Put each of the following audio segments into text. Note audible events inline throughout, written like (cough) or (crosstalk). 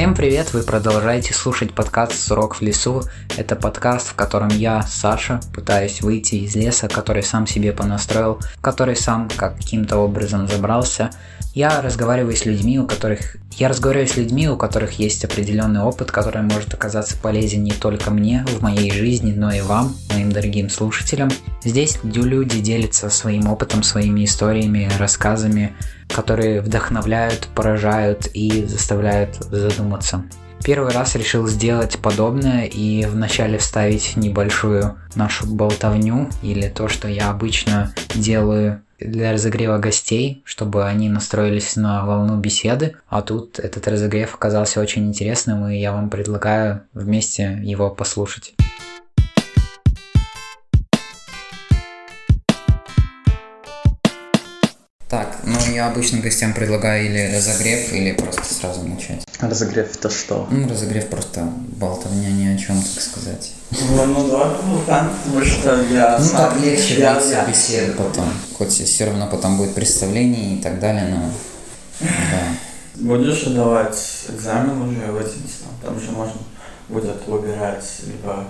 Всем привет! Вы продолжаете слушать подкаст «Сурок в лесу». Это подкаст, в котором я, Саша, пытаюсь выйти из леса, который сам себе понастроил, который сам каким-то образом забрался. Я разговариваю с людьми, у которых... Я разговариваю с людьми, у которых есть определенный опыт, который может оказаться полезен не только мне в моей жизни, но и вам, моим дорогим слушателям. Здесь люди делятся своим опытом, своими историями, рассказами, которые вдохновляют, поражают и заставляют задуматься. Первый раз решил сделать подобное и вначале вставить небольшую нашу болтовню или то, что я обычно делаю для разогрева гостей, чтобы они настроились на волну беседы. А тут этот разогрев оказался очень интересным, и я вам предлагаю вместе его послушать. Ну я обычно гостям предлагаю или разогрев, или просто сразу начать. Разогрев это что? Ну, разогрев просто болтовня ни о чем, так сказать. Ну, ну давай поболтаем, потому что я Ну, так легче я- вести я- беседу потом. Хоть все равно потом будет представление и так далее, но... Да. Будешь давать экзамен уже в эти места? Там же можно будет выбирать либо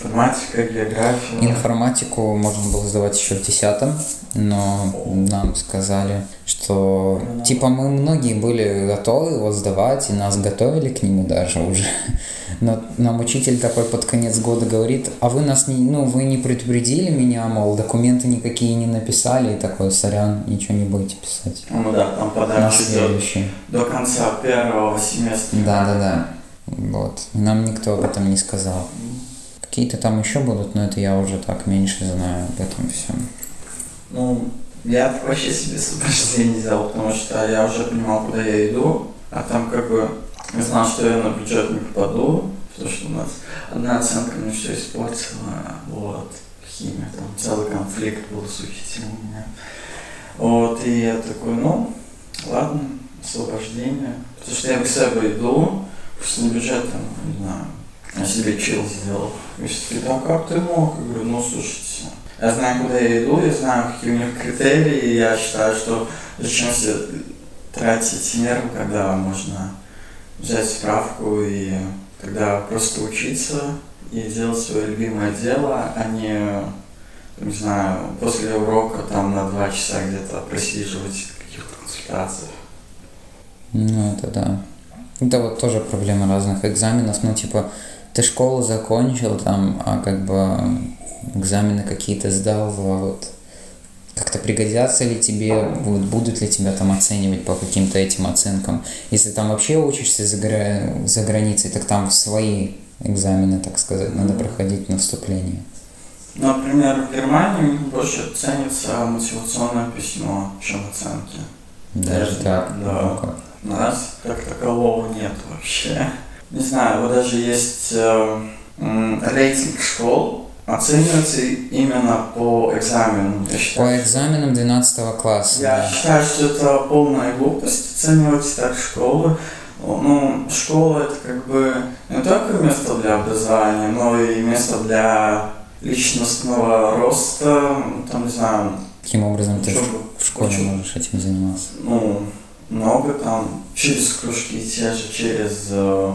информатика, география. Информатику можно было сдавать еще в десятом, но нам сказали, что типа мы многие были готовы его сдавать, и нас готовили к нему даже уже. Но нам учитель такой под конец года говорит, а вы нас не, ну, вы не предупредили меня, мол, документы никакие не написали, и такой, сорян, ничего не будете писать. Ну да, там идет следующий. до конца первого семестра. Да, да, да. Вот. Нам никто об этом не сказал. Какие-то там еще будут, но это я уже так меньше знаю об этом всем. Ну, я вообще себе сопровождение сделал, потому что я уже понимал, куда я иду, а там как бы я знал, что я на бюджет не попаду, потому что у нас одна оценка мне все испортила, вот, химия, там целый конфликт был с учителем у меня. Вот, и я такой, ну, ладно, освобождение, потому что я без себя иду, пусть не бюджет, там, не знаю, я себе чил сделал. И все таки да как ты мог? Я говорю, ну, слушайте, я знаю, куда я иду, я знаю, какие у них критерии, и я считаю, что зачем себе тратить нервы, когда можно взять справку и тогда просто учиться и делать свое любимое дело, а не, не знаю, после урока там на два часа где-то просиживать в каких-то консультациях. Ну, это да. Это вот тоже проблема разных экзаменов. Ну, типа, ты школу закончил там, а как бы экзамены какие-то сдал, а вот как-то пригодятся ли тебе, вот, будут ли тебя там оценивать по каким-то этим оценкам. Если там вообще учишься за, гра- за границей, так там свои экзамены, так сказать, надо проходить на вступление. Например, в Германии больше ценится мотивационное письмо, чем оценки. Даже так. Да. Ну. У нас как такового нет вообще. Не знаю, вот даже есть э, рейтинг школ, оценивается именно по экзаменам. Я По считаю, экзаменам 12 класса. я да. считаю, что это полная глупость оценивать так школы. Ну, школа это как бы не только место для образования, но и место для личностного роста, там, не знаю, Каким образом ты учебы. в школе Учебы. можешь этим заниматься? ну, много там, через кружки те же, через э,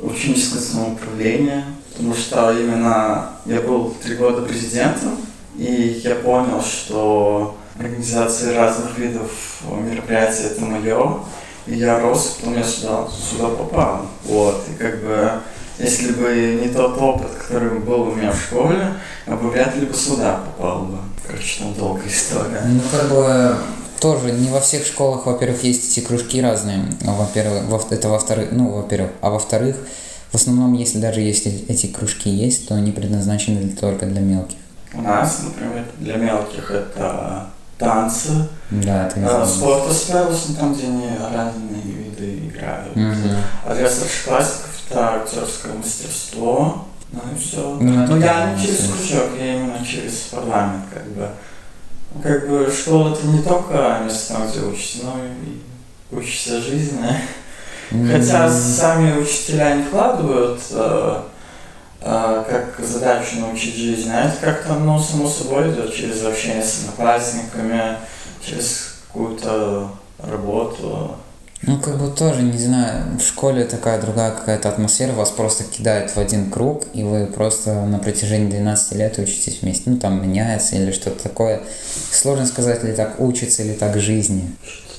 ученическое самоуправление, потому что именно я был три года президентом, и я понял, что организация разных видов мероприятий это мое, и я рос, потом я сюда, сюда попал. Вот, и как бы если бы не тот опыт, который был у меня в школе, я бы вряд ли бы сюда попал бы. Короче, там долгая история. Ну, как бы тоже не во всех школах, во-первых, есть эти кружки разные. Ну, Во-первых, во- это во-вторых, ну, во-первых, а во-вторых, в основном, если даже если эти кружки есть, то они предназначены только для мелких. У нас, например, для мелких это танцы, Да, это знаю. спорт оспелос, там, где они разные виды играют. Мгм. А для старшеклассников это актерское мастерство. Ну и все. Ну, Ну я не через кружок, я именно через парламент, как бы. Ну, Как бы школа это не только место, где учишься, но и учишься жизни. Хотя М, сами учителя не вкладывают э, э, как задачу научить жизни, а это как-то, ну, само собой идет через общение с одноклассниками, через какую-то работу. Ну, как бы тоже, не знаю, в школе такая другая какая-то атмосфера, вас просто кидают в один круг, и вы просто на протяжении 12 лет учитесь вместе. Ну, там меняется или что-то такое. Сложно сказать, ли так учится, или так жизни.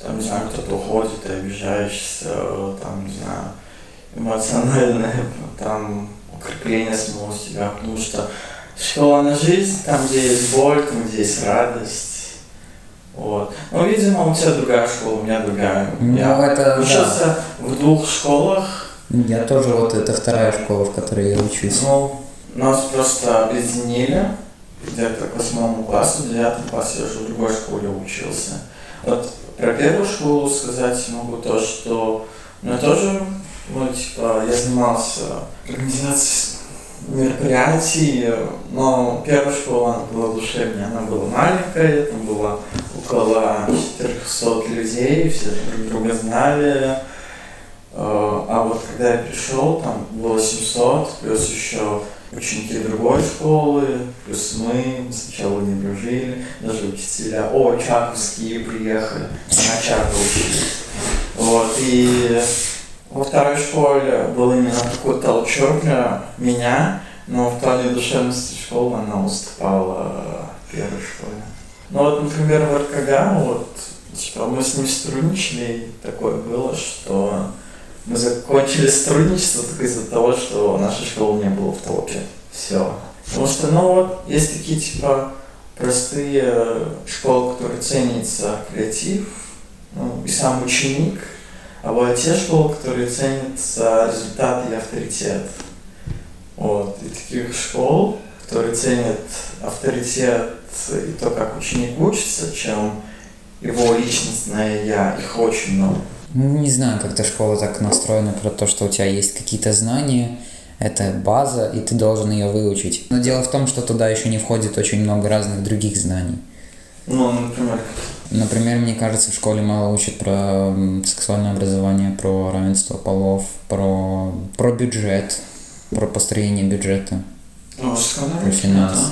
Там, не знаю, кто-то уходит, ты обижаешься, там, не знаю, эмоциональное, там, укрепление самого себя, потому что школа на жизнь, там, где есть боль, там, где есть радость, вот. Ну, видимо, у тебя другая школа, у меня другая. Ну, я это, учился да. в двух школах. Я тоже, вот это вторая школа, в которой я учусь. Ну, нас просто объединили где-то к восьмому классу, в девятом классе я уже в другой школе учился. Вот про первую школу сказать могу то, что ну, я тоже, ну, типа, я занимался организацией мероприятий, но первая школа она была душевнее, она была маленькая, там было около 400 людей, все друг друга знали. А вот когда я пришел, там было 700, плюс еще ученики другой школы, плюс мы сначала не дружили, даже учителя, о, чаковские приехали, на Чака учились. Вот, и во второй школе был именно такой толчок для меня, но в плане душевности школы она уступала первой школе. Ну вот, например, в РКГ, вот, типа, мы с ним сотрудничали, и такое было, что мы закончили сотрудничество только из-за того, что наша школа не была в топе. Все. Потому что, ну вот, есть такие, типа, простые школы, которые ценится креатив, ну, и сам ученик, а бывают те школы, которые ценятся результаты и авторитет. Вот. И таких школ, которые ценят авторитет и то, как ученик учится, чем его личностное я, их очень много. Ну, не знаю, как-то школа так настроена про то, что у тебя есть какие-то знания, это база, и ты должен ее выучить. Но дело в том, что туда еще не входит очень много разных других знаний. Ну, например, Например, мне кажется, в школе мало учат про сексуальное образование, про равенство полов, про, про бюджет, про построение бюджета, ну, про финансы.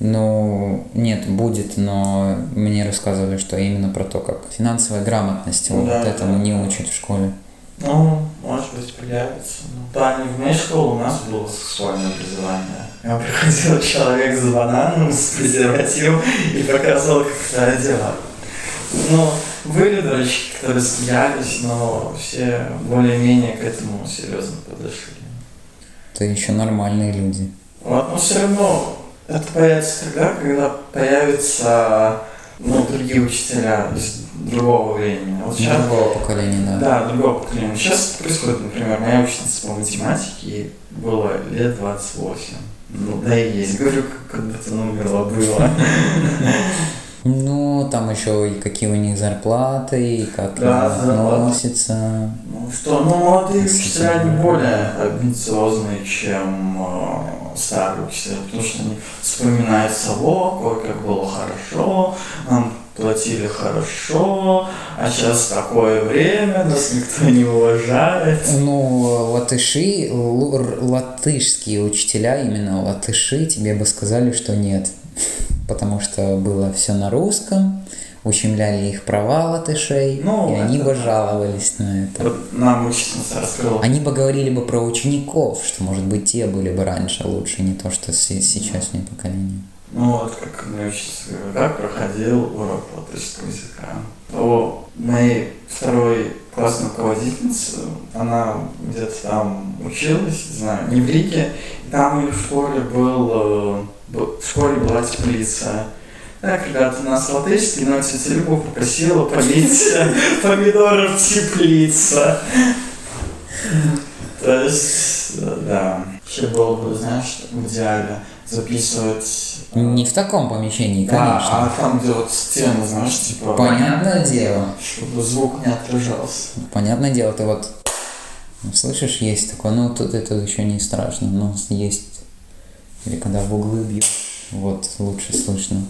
Ну, нет, будет, но мне рассказывали, что именно про то, как финансовая грамотность, вот Да, этому да, не да. учат в школе. Ну, может быть, появится. Ну, да, не в моей школе у нас было сексуальное образование. Я приходил человек с бананом, с презервативом и показывал, как это делать. Ну, были дурачки, которые смеялись, но все более-менее к этому серьезно подошли. Это еще нормальные люди. Вот, но все равно это появится тогда, когда появятся ну, другие учителя другого времени. Вот сейчас Другого поколения, да. Да, другого поколения. Сейчас происходит, например, моя ученица по математике, было лет 28. Ну, да и есть. Говорю, как будто она умерла было. (laughs) Ну, там еще и какие у них зарплаты, и как Да, они относятся. Ну что, ну молодые учителя не более амбициозные, чем учителя, потому что они вспоминают совок, ой, как было хорошо, нам платили хорошо, а сейчас такое время, нас никто не уважает. Ну, латыши, латышские учителя, именно латыши, тебе бы сказали, что нет. (laughs) Потому что было все на русском, ущемляли их права латышей, Ну, и они это бы да. жаловались на это. Вот нам учительница рассказала. Они бы говорили бы про учеников, что, может быть, те были бы раньше лучше, не то, что се- сейчасшнее поколение. Ну вот, как мне говорила, как проходил урок латышского языка. У моей второй классной руководительницы, она где-то там училась, не знаю, не в Риге, там в школе был, э, в школе была теплица. Так, ребята, у нас латышский, но тетя Люба попросила полить (laughs) помидоры в теплице. (laughs) То есть, да. Вообще было бы, знаешь, в идеале записывать э, Не в таком помещении, да, конечно. а там, где вот стены, знаешь, типа... Понятное дело. Чтобы звук не отражался. Понятное дело, ты вот ну, слышишь, есть такое, ну тут это еще не страшно, но есть, или когда в углы бьют, вот лучше слышно,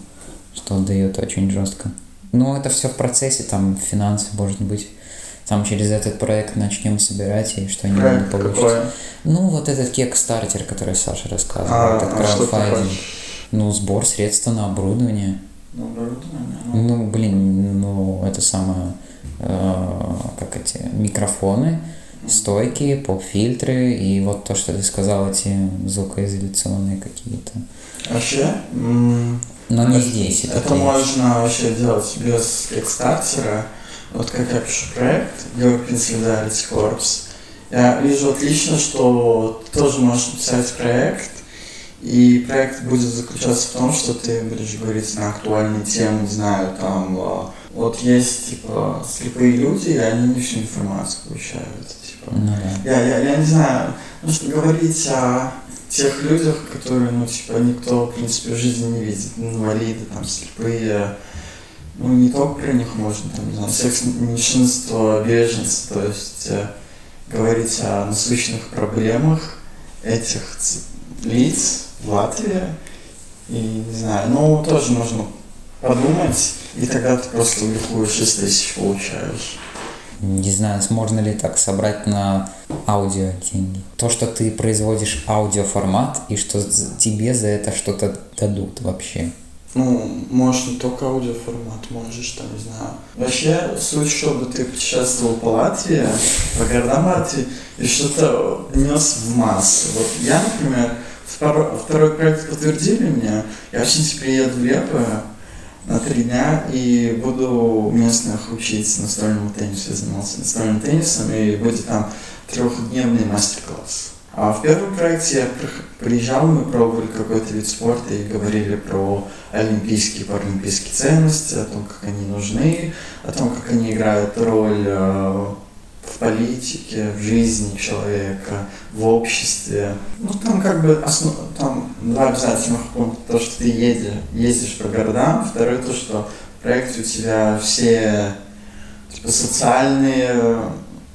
что отдает очень жестко. Но это все в процессе, там финансы, может быть. Там через этот проект начнем собирать, и что-нибудь Проект получится. какой? Ну, вот этот кек-стартер, который Саша рассказывал, А, этот а краудфандинг. Ну, сбор средств на оборудование. Ну, оборудование, ну. Ну, блин, ну, это самое... э, как эти микрофоны, стойки, поп-фильтры и вот то, что ты сказал, эти звукоизоляционные какие-то. Вообще, но не здесь. Это, это можно вообще делать без кикстартера. Вот как я пишу проект, European Solidarity Corps, я вижу отлично, что ты тоже можешь написать проект, и проект будет заключаться в том, что ты будешь говорить на актуальные темы, не знаю, там, а, вот есть, типа, слепые люди, и они не всю информацию получают, типа. Ну, да. я, я, я не знаю, ну, что говорить о тех людях, которые, ну, типа, никто, в принципе, в жизни не видит, инвалиды, там, слепые, ну, не только про них можно, там, не знаю, секс меньшинство, беженцы, то есть э, говорить о насущных проблемах этих лиц в Латвии, и, не знаю, ну, тоже можно подумать, и тогда ты просто легкую 6 тысяч получаешь. Не знаю, можно ли так собрать на аудио деньги. То, что ты производишь аудиоформат, и что тебе за это что-то дадут вообще. Ну, можешь не только аудиоформат, можешь там, не знаю. Вообще, суть, чтобы ты путешествовал по Латвии, по городам Латвии, и что-то нес в массу. Вот я, например, второй, второй проект подтвердили мне, я в сентябре еду в Лепо, три дня и буду местных учить настольному теннису. Я занимался настольным теннисом и будет там трехдневный мастер-класс. А в первом проекте я приезжал, мы пробовали какой-то вид спорта и говорили про олимпийские и паралимпийские ценности, о том, как они нужны, о том, как они играют роль э, политике, в жизни человека, в обществе. Ну, там как бы основ... там два обязательных пункта. То, что ты едешь, ездишь по городам. Второе, то, что в проекте у тебя все типа, социальные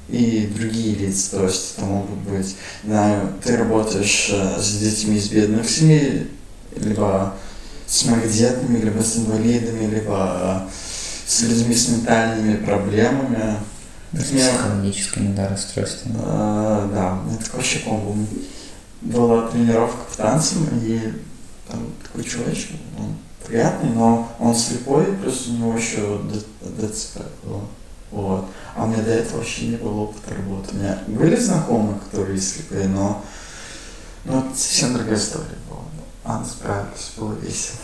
и другие лица. То есть это могут быть, знаю, ты работаешь э, с детьми из бедных семей, либо с многодетными, либо с инвалидами, либо с людьми с ментальными проблемами. С психологическими, да, расстройствами. Да, это вообще, по-моему, была тренировка по танцам, и там такой человечек, он приятный, но он слепой, плюс у него еще ДЦП было. Вот. А у меня до этого вообще не было опыта работы. У меня были знакомые, которые слепые, но, но это совсем другая история была. А, справились, было весело.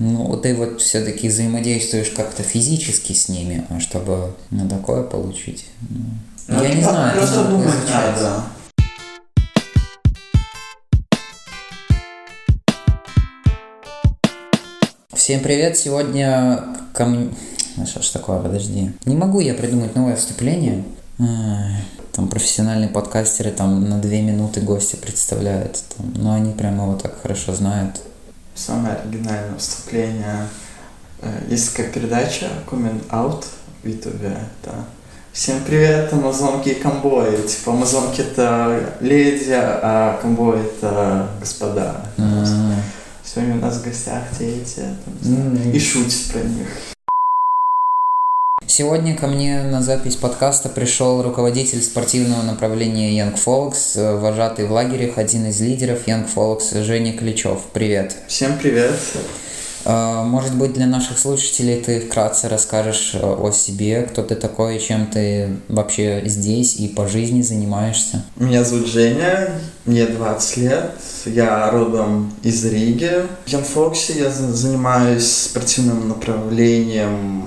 Ну, ты вот все-таки взаимодействуешь как-то физически с ними, а чтобы на такое получить. Ну, ну я не знаю. Просто думать надо. Всем привет! Сегодня ко мне... Ну, что ж такое, подожди. Не могу я придумать новое вступление. Там профессиональные подкастеры там на две минуты гостя представляют. Там, но они прямо его так хорошо знают самое оригинальное выступление. Э, есть такая передача Coming Out в Ютубе. Это Всем привет, амазонки и камбои. Типа амазонки это леди, а камбои это господа. Mm-hmm. Сегодня у нас в гостях те эти mm-hmm. и шутят про них. Сегодня ко мне на запись подкаста пришел руководитель спортивного направления Young Folks, э, вожатый в лагерях, один из лидеров Young Folks, Женя Кличев. Привет. Всем привет. Э, может быть, для наших слушателей ты вкратце расскажешь э, о себе, кто ты такой, чем ты вообще здесь и по жизни занимаешься? Меня зовут Женя, мне 20 лет, я родом из Риги. В Folks я занимаюсь спортивным направлением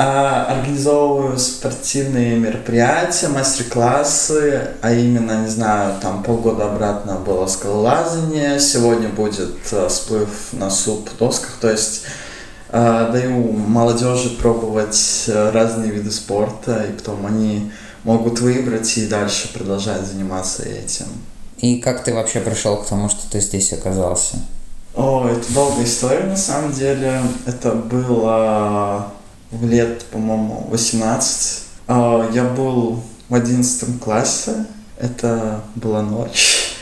организовываю спортивные мероприятия, мастер-классы, а именно, не знаю, там полгода обратно было скалолазание, сегодня будет а, сплыв на суп досках, то есть а, даю молодежи пробовать э, разные виды спорта, и потом они могут выбрать и дальше продолжать заниматься этим. И как ты вообще пришел к тому, что ты здесь оказался? О, это долгая история на самом деле. Это было лет, по-моему, 18. А, я был в 11 классе, это была ночь.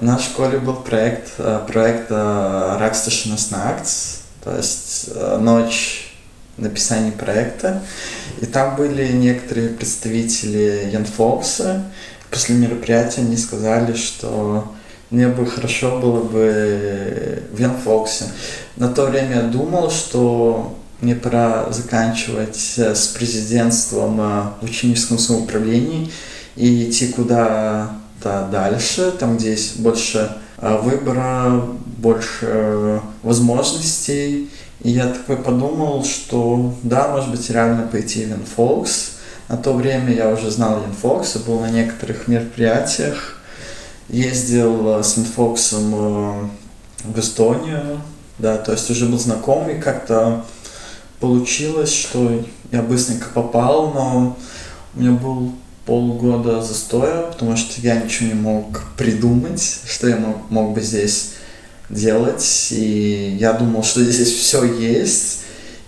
В школе был проект, а, проект Раксташинас Нактс, то есть а, ночь написания проекта. И там были некоторые представители Янфокса. После мероприятия они сказали, что мне бы хорошо было бы в Янфоксе. На то время я думал, что мне пора заканчивать с президентством в ученическом самоуправлении и идти куда-то дальше, там, где есть больше выбора, больше возможностей. И я такой подумал, что да, может быть, реально пойти в Инфокс. На то время я уже знал Инфокс был на некоторых мероприятиях. Ездил с Инфоксом в Эстонию, да, то есть уже был знакомый, как-то получилось, что я быстренько попал, но у меня был полгода застоя, потому что я ничего не мог придумать, что я мог, мог бы здесь делать, и я думал, что здесь все есть,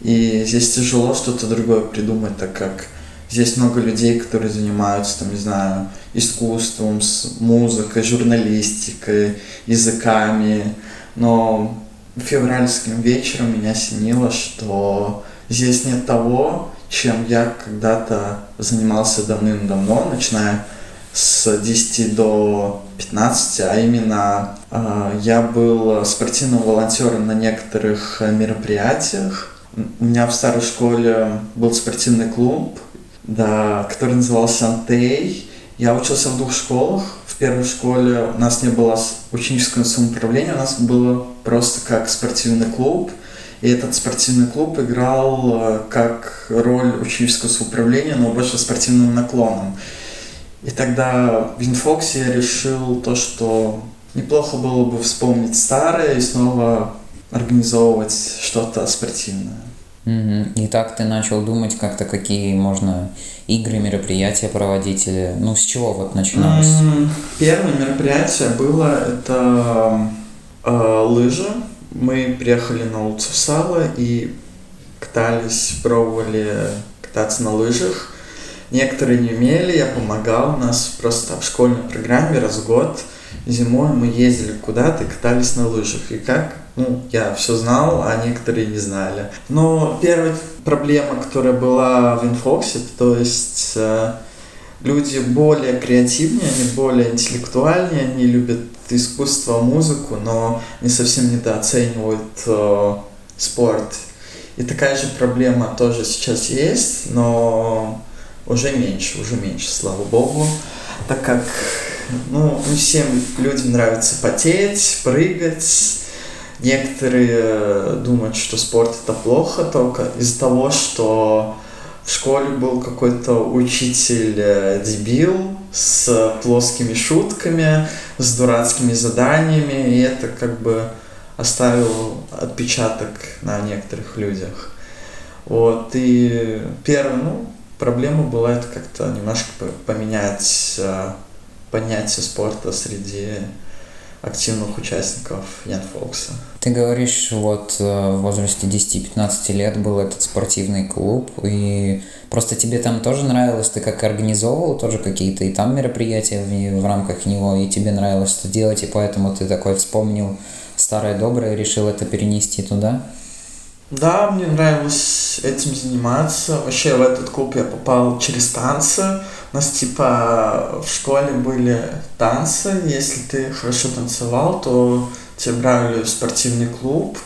и здесь тяжело что-то другое придумать, так как здесь много людей, которые занимаются, там, не знаю, искусством, с музыкой, журналистикой, языками, но февральским вечером меня осенило, что здесь нет того, чем я когда-то занимался давным-давно, начиная с 10 до 15, а именно э, я был спортивным волонтером на некоторых мероприятиях. У меня в старой школе был спортивный клуб, да, который назывался «Антей». Я учился в двух школах. В первой школе у нас не было ученического самоуправления, у нас было просто как спортивный клуб. И этот спортивный клуб играл э, как роль ученического самоуправления, но больше спортивным наклоном. И тогда в Инфоксе я решил то, что неплохо было бы вспомнить старое и снова организовывать что-то спортивное. И так ты начал думать как-то, какие можно игры, мероприятия проводить, или ну с чего вот начиналось? Первое мероприятие было это э, лыжи. Мы приехали на Сала и катались, пробовали кататься на лыжах. Некоторые не умели, я помогал. У нас просто в школьной программе раз в год зимой мы ездили куда-то и катались на лыжах. И как? Ну, я все знал, а некоторые не знали. Но первая проблема, которая была в Инфоксе, то есть э, люди более креативнее, они более интеллектуальнее, они любят искусство, музыку, но не совсем недооценивают э, спорт. И такая же проблема тоже сейчас есть, но уже меньше, уже меньше, слава богу, так как ну, не всем людям нравится потеть, прыгать. Некоторые э, думают, что спорт это плохо только из-за того, что в школе был какой-то учитель э, с плоскими шутками, с дурацкими заданиями, и это как бы оставил отпечаток на некоторых людях. Вот, и первое, ну, проблема была это как-то немножко поменять э, понятие спорта среди активных участников Ян Фокса. Ты говоришь, вот э, в возрасте 10-15 лет был этот спортивный клуб, и просто тебе там тоже нравилось, ты как организовывал тоже какие-то и там мероприятия в, в рамках него, и тебе нравилось это делать, и поэтому ты такой вспомнил старое доброе и решил это перенести туда? Да, мне нравилось этим заниматься. Вообще в этот клуб я попал через танцы. У нас типа в школе были танцы. Если ты хорошо танцевал, то тебя брали в спортивный клуб.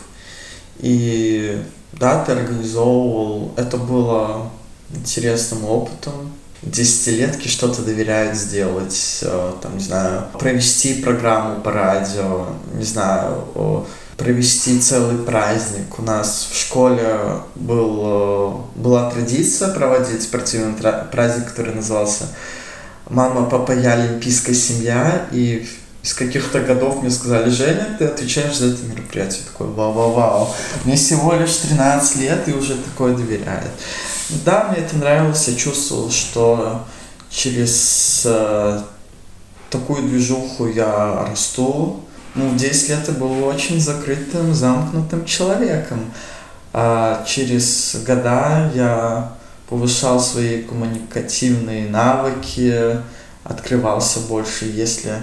И да, ты организовывал. Это было интересным опытом. Десятилетки что-то доверяют сделать, э, там, не знаю, провести программу по радио, не знаю, провести целый праздник. У нас в школе был, э, была традиция проводить спортивный праздник, который назывался «Мама, папа, я олимпийская семья». И из каких-то годов мне сказали, Женя, ты отвечаешь за это мероприятие. такой, вау-вау-вау. Мне всего лишь 13 лет и уже такое доверяет. Да, мне это нравилось, я чувствовал, что через э, такую движуху я расту, ну, в 10 лет я был очень закрытым, замкнутым человеком. А через года я повышал свои коммуникативные навыки, открывался больше, если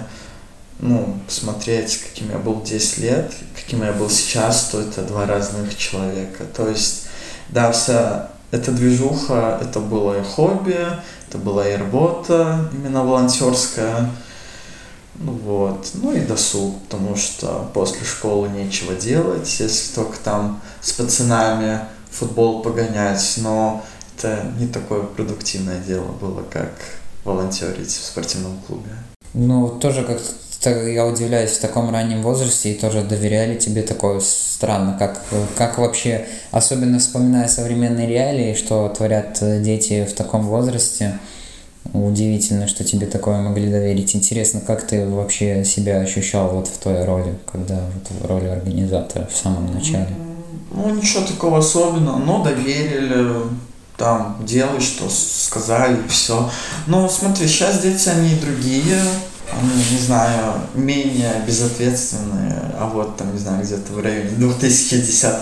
ну, смотреть, каким я был 10 лет, каким я был сейчас, то это два разных человека. То есть, да, вся эта движуха, это было и хобби, это была и работа именно волонтерская, вот. Ну и досуг, потому что после школы нечего делать, если только там с пацанами футбол погонять, но это не такое продуктивное дело было, как волонтерить в спортивном клубе. Ну, тоже как-то я удивляюсь, в таком раннем возрасте и тоже доверяли тебе такое странно, как, как вообще, особенно вспоминая современные реалии, что творят э, дети в таком возрасте, удивительно, что тебе такое могли доверить. Интересно, как ты вообще себя ощущал вот в той роли, когда вот в роли организатора в самом начале? Ну, ничего такого особенного, но доверили, там, делай, что сказали, все. Но смотри, сейчас дети, они другие, они, не знаю, менее безответственные, а вот там, не знаю, где-то в районе 2010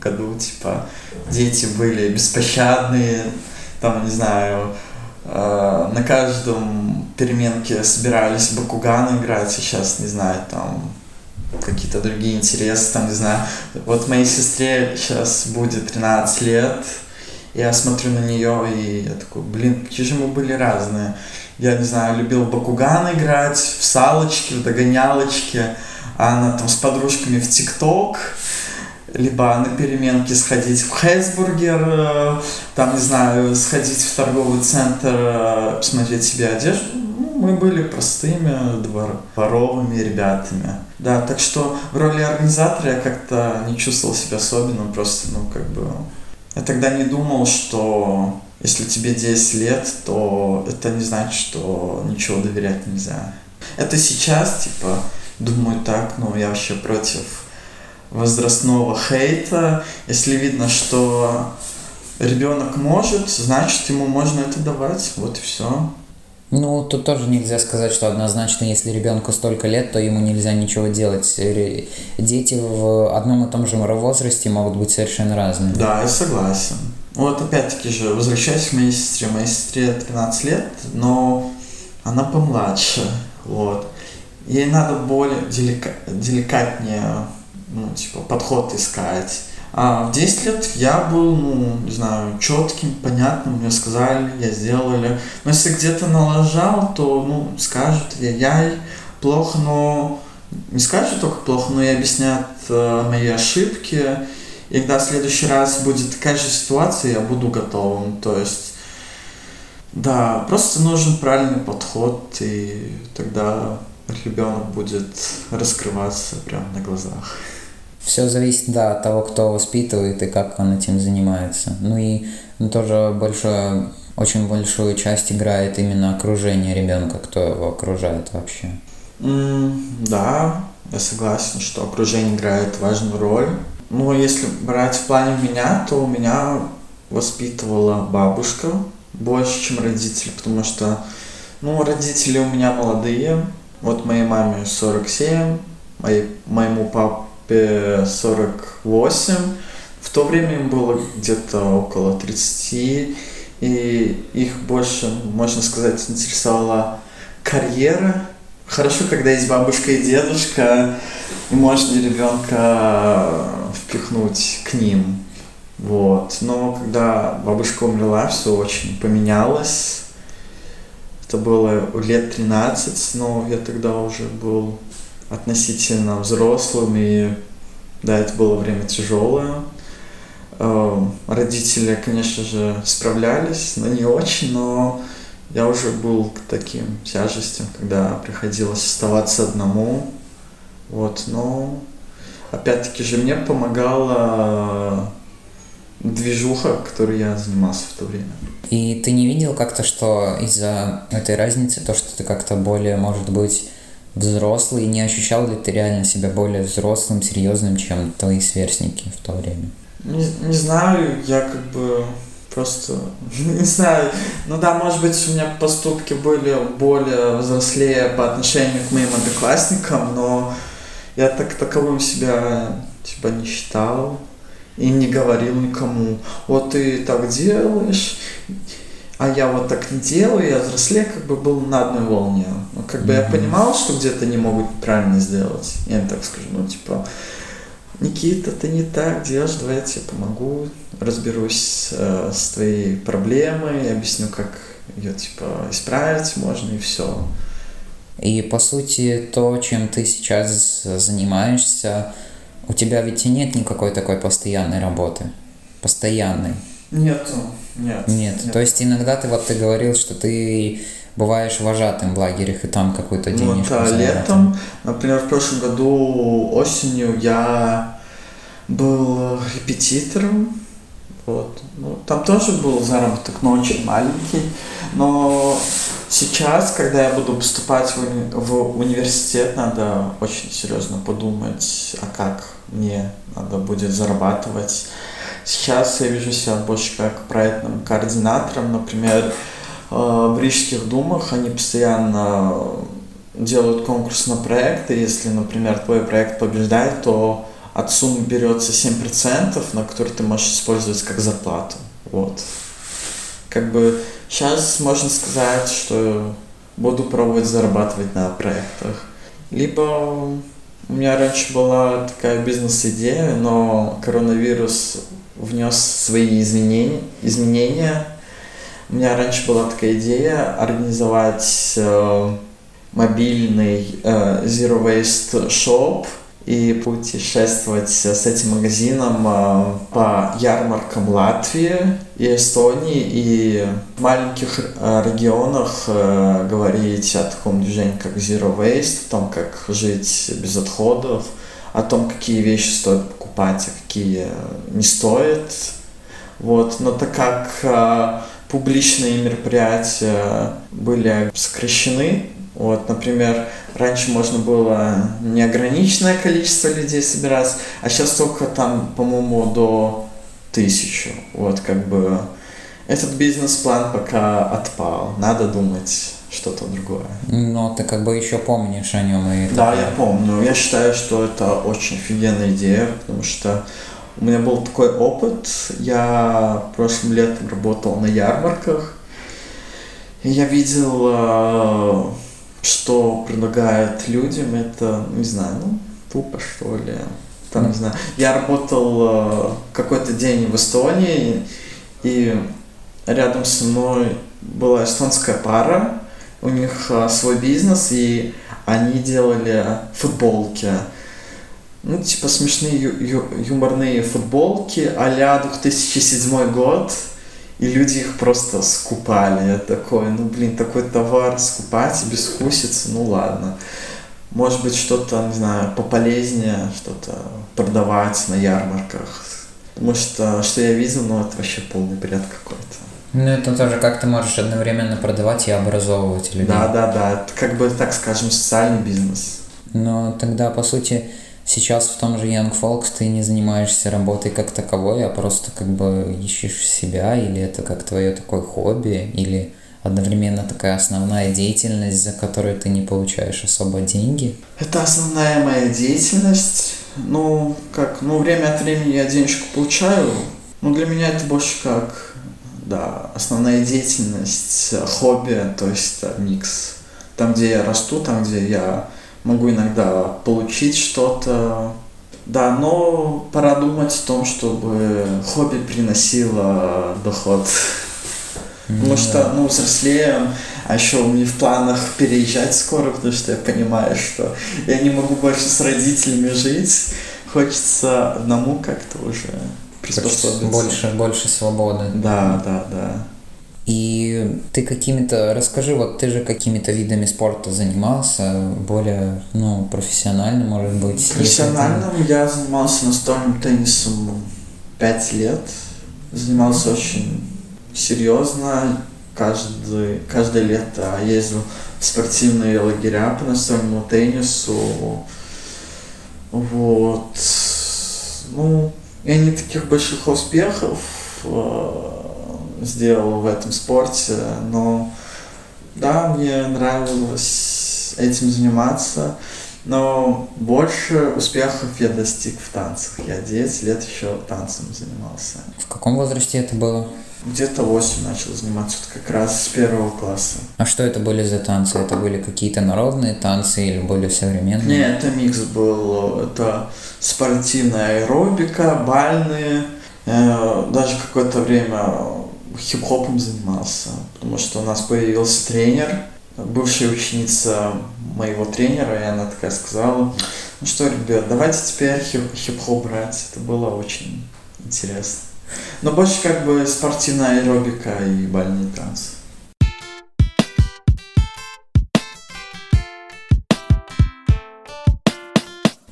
году, типа, дети были беспощадные, там, не знаю, на каждом переменке собирались Бакуган играть, сейчас, не знаю, там, какие-то другие интересы, там, не знаю. Вот моей сестре сейчас будет 13 лет, я смотрю на нее и я такой, блин, какие же мы были разные. Я, не знаю, любил Бакуган играть, в салочки, в догонялочки, а она там с подружками в ТикТок, либо на переменке сходить в Хейсбургер, э, там, не знаю, сходить в торговый центр, э, посмотреть себе одежду. Ну, мы были простыми двор, дворовыми ребятами. Да, так что в роли организатора я как-то не чувствовал себя особенным, просто, ну, как бы я тогда не думал, что если тебе 10 лет, то это не значит, что ничего доверять нельзя. Это сейчас, типа, думаю так, но я вообще против возрастного хейта. Если видно, что ребенок может, значит, ему можно это давать. Вот и все. Ну, тут тоже нельзя сказать, что однозначно, если ребенку столько лет, то ему нельзя ничего делать. Дети в одном и том же возрасте могут быть совершенно разными. Да, я согласен. Вот опять-таки же, возвращаясь к моей сестре. Моей сестре 13 лет, но она помладше. Вот. Ей надо более делика деликатнее ну, типа, подход искать а в 10 лет я был, ну, не знаю, четким, понятным, мне сказали, я сделали. Но если где-то налажал, то, ну, скажут, я-яй, плохо, но не скажут только плохо, но и объяснят э, мои ошибки. И когда в следующий раз будет такая же ситуация, я буду готовым. То есть, да, просто нужен правильный подход, и тогда ребенок будет раскрываться прямо на глазах. Все зависит, да, от того, кто воспитывает и как он этим занимается. Ну и ну, тоже большое, очень большую часть играет именно окружение ребенка, кто его окружает вообще. Mm, да, я согласен, что окружение играет важную роль. Но если брать в плане меня, то у меня воспитывала бабушка больше, чем родители, потому что, ну, родители у меня молодые. Вот моей маме 47, моей, моему папу 48. В то время им было где-то около 30, и их больше, можно сказать, интересовала карьера. Хорошо, когда есть бабушка и дедушка, и можно ребенка впихнуть к ним. Вот. Но когда бабушка умерла, все очень поменялось. Это было лет 13, но я тогда уже был относительно взрослым, и да, это было время тяжелое. Эм, родители, конечно же, справлялись, но не очень, но я уже был к таким тяжестям, когда приходилось оставаться одному. Вот, но опять-таки же мне помогала движуха, которой я занимался в то время. И ты не видел как-то, что из-за этой разницы, то, что ты как-то более, может быть, взрослый, не ощущал ли ты реально себя более взрослым, серьезным, чем твои сверстники в то время? Не, не знаю, я как бы просто (laughs) не знаю. Ну да, может быть, у меня поступки были более взрослее по отношению к моим одноклассникам, но я так таковым себя типа не считал и не говорил никому. Вот ты так делаешь, а я вот так не делаю, я взрослее как бы был на одной волне. Ну, как бы mm-hmm. я понимал, что где-то не могут правильно сделать. Я им так скажу, ну, типа, Никита, ты не так делаешь, давай я тебе помогу, разберусь э, с твоей проблемой, объясню, как ее, типа, исправить можно, и все. И, по сути, то, чем ты сейчас занимаешься, у тебя ведь и нет никакой такой постоянной работы. постоянный? Нет. Нет. нет. То есть иногда ты вот ты говорил, что ты бываешь вожатым в лагерях и там какую-то Ну, денежку зарабатываешь. летом, например, в прошлом году осенью я был репетитором. Вот. Ну, там тоже был заработок, но очень маленький. Но сейчас, когда я буду поступать в, уни- в университет, надо очень серьезно подумать, а как мне надо будет зарабатывать. Сейчас я вижу себя больше как проектным координатором, например, э, в Рижских думах они постоянно делают конкурс на проекты. Если, например, твой проект побеждает, то от суммы берется 7%, на которые ты можешь использовать как зарплату. Вот. Как бы сейчас можно сказать, что буду пробовать зарабатывать на проектах. Либо у меня раньше была такая бизнес-идея, но коронавирус внес свои изменения, изменения. У меня раньше была такая идея организовать э, мобильный э, Zero Waste Shop и путешествовать с этим магазином э, по ярмаркам Латвии и Эстонии и в маленьких э, регионах э, говорить о таком движении, как Zero Waste, о том, как жить без отходов, о том, какие вещи стоит покупать, а какие не стоит. Вот. Но так как э, публичные мероприятия были сокращены, вот, например, раньше можно было неограниченное количество людей собираться, а сейчас только там, по-моему, до тысячи. Вот, как бы этот бизнес-план пока отпал. Надо думать что-то другое. Но ты как бы еще помнишь о нем и Да, такое. я помню. Я считаю, что это очень офигенная идея, потому что у меня был такой опыт. Я прошлым летом работал на ярмарках. И я видел, э, что предлагают людям. Это, не знаю, ну, тупо что ли. Там, не знаю. Я работал э, какой-то день в Эстонии, и рядом со мной была эстонская пара. У них э, свой бизнес, и они делали футболки. Ну, типа смешные ю- ю- юморные футболки а-ля 2007 год. И люди их просто скупали. Я такой, ну блин, такой товар скупать и безвкусица, ну ладно. Может быть, что-то, не знаю, пополезнее, что-то продавать на ярмарках. Потому что, что я видел, ну это вообще полный бред какой-то. Ну, это тоже как ты можешь одновременно продавать и образовывать людей. Да, да, да. Это как бы, так скажем, социальный бизнес. Но тогда, по сути, сейчас в том же Young Folks ты не занимаешься работой как таковой, а просто как бы ищешь себя, или это как твое такое хобби, или одновременно такая основная деятельность, за которую ты не получаешь особо деньги. Это основная моя деятельность. Ну, как, ну, время от времени я денежку получаю. Но для меня это больше как, да, основная деятельность, э, хобби, то есть это микс. Там, где я расту, там, где я могу иногда получить что-то. Да, но пора думать о том, чтобы хобби приносило доход. Потому Ну что, ну, взрослеем, а еще у меня в планах переезжать скоро, потому что я понимаю, что я не могу больше с родителями жить. Хочется одному как-то уже приспособиться. Больше, больше свободы. Да, да, да. И ты какими-то, расскажи, вот ты же какими-то видами спорта занимался, более, ну, профессионально, может быть. если это- Профессиональным я занимался настольным теннисом пять лет. Занимался очень серьезно. Каждый, каждое лето ездил в спортивные лагеря по настольному теннису. Вот. Ну, я не таких больших успехов э, сделал в этом спорте, но да, мне нравилось этим заниматься. Но больше успехов я достиг в танцах. Я 9 лет еще танцем занимался. В каком возрасте это было? Где-то 8 начал заниматься, вот как раз с первого класса. А что это были за танцы? Это были какие-то народные танцы или более современные? Не, это микс был. Это спортивная аэробика, бальные. Э, Даже какое-то время хип-хопом занимался, потому что у нас появился тренер, бывшая ученица моего тренера, и она такая сказала, ну что, ребят, давайте теперь хип- хип-хоп брать. Это было очень интересно. Но больше как бы спортивная аэробика и бальный танцы.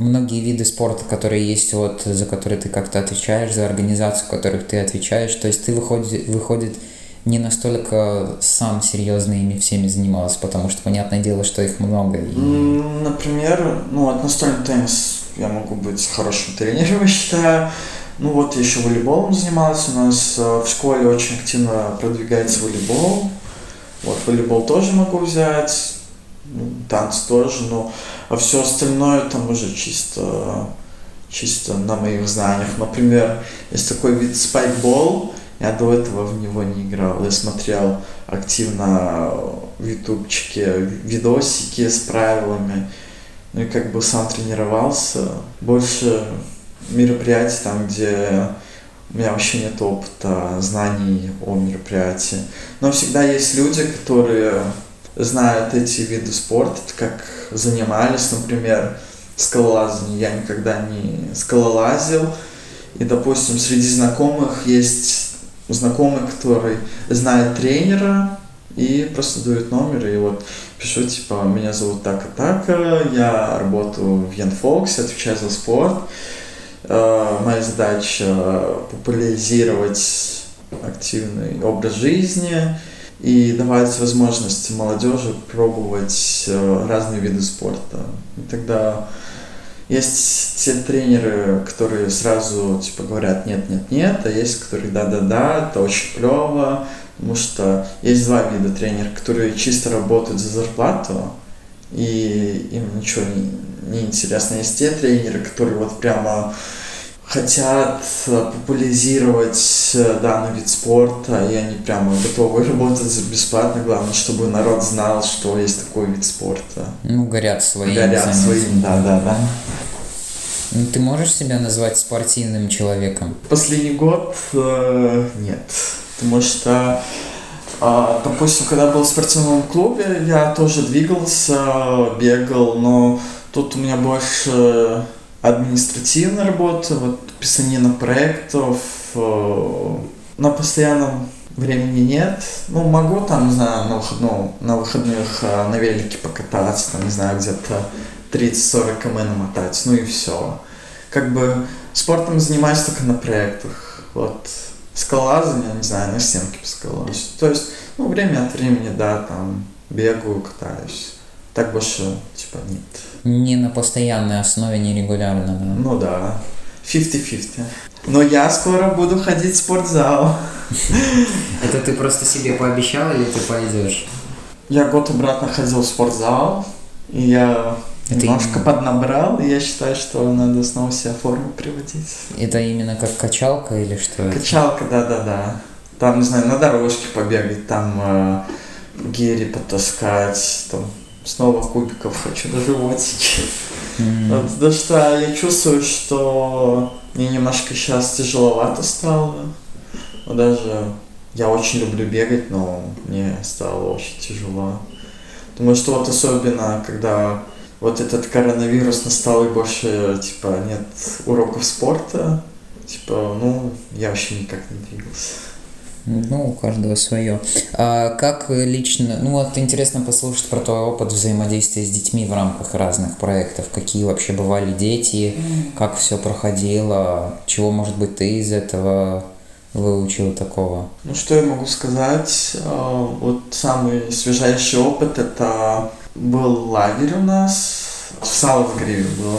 многие виды спорта, которые есть, вот, за которые ты как-то отвечаешь, за организацию, в которых ты отвечаешь, то есть ты выходит, выходит не настолько сам серьезно ими всеми занимался, потому что понятное дело, что их много. И... Например, ну вот настольный теннис я могу быть хорошим тренером, (laughs) я считаю. Ну вот я еще волейболом занимался, у нас э, в школе очень активно продвигается волейбол. Вот волейбол тоже могу взять, ну, танцы тоже, но а все остальное там уже чисто, чисто на моих знаниях. Например, есть такой вид спайкбол, я до этого в него не играл. Я смотрел активно в ютубчике видосики с правилами. Ну и как бы сам тренировался. Больше мероприятий там, где у меня вообще нет опыта, знаний о мероприятии. Но всегда есть люди, которые знают эти виды спорта, как занимались, например, скалолазанием. Я никогда не скалолазил. И, допустим, среди знакомых есть знакомый, который знает тренера и просто дает номер, и вот пишу, типа, меня зовут так и так, я работаю в Янфоксе, отвечаю за спорт. Э, моя задача популяризировать активный образ жизни, и давать возможность молодежи пробовать э, разные виды спорта. И тогда есть те тренеры, которые сразу типа говорят нет, нет, нет, а есть, которые да, да, да, это очень клево, потому что есть два вида тренеров, которые чисто работают за зарплату, и им ничего не, не интересно. Есть те тренеры, которые вот прямо хотят э, популяризировать э, данный вид спорта, и они прямо готовы (laughs) работать бесплатно. Главное, чтобы народ знал, что есть такой вид спорта. Ну, горят своим. Горят занятием. своим, да, да, да. Ну, ты можешь себя назвать спортивным человеком? Последний год э, нет. Потому что, э, допустим, когда был в спортивном клубе, я тоже двигался, бегал, но тут у меня больше административная работа, вот писанина проектов, э, на постоянном времени нет. Ну, могу там, не знаю, на, выходном, на выходных э, на велике покататься, там, не знаю, где-то 30-40 км намотать, ну и все. Как бы спортом занимаюсь только на проектах. Вот скалолазание, не знаю, на стенке поскалолазить. То есть, ну, время от времени, да, там, бегаю, катаюсь. Так больше, типа, нет. Не на постоянной основе, не регулярно, да? Ну да, 50-50. Но я скоро буду ходить в спортзал. (laughs) Это ты просто себе пообещал или ты пойдешь? Я год обратно ходил в спортзал, и я это немножко именно... поднабрал, и я считаю, что надо снова себя в форму приводить. Это именно как качалка или что? Качалка, да-да-да. Там, не знаю, на дорожке побегать, там э, гири потаскать, там снова кубиков хочу на животике. Mm-hmm. Потому что я чувствую, что мне немножко сейчас тяжеловато стало. Но даже я очень люблю бегать, но мне стало очень тяжело. Потому что вот особенно, когда вот этот коронавирус настал и больше, типа, нет уроков спорта, типа, ну, я вообще никак не двигался. Ну, у каждого свое. А как лично, ну вот интересно послушать про твой опыт взаимодействия с детьми в рамках разных проектов. Какие вообще бывали дети, как все проходило, чего, может быть, ты из этого выучил такого? Ну, что я могу сказать? А, вот самый свежайший опыт это был лагерь у нас в Салвгриве был.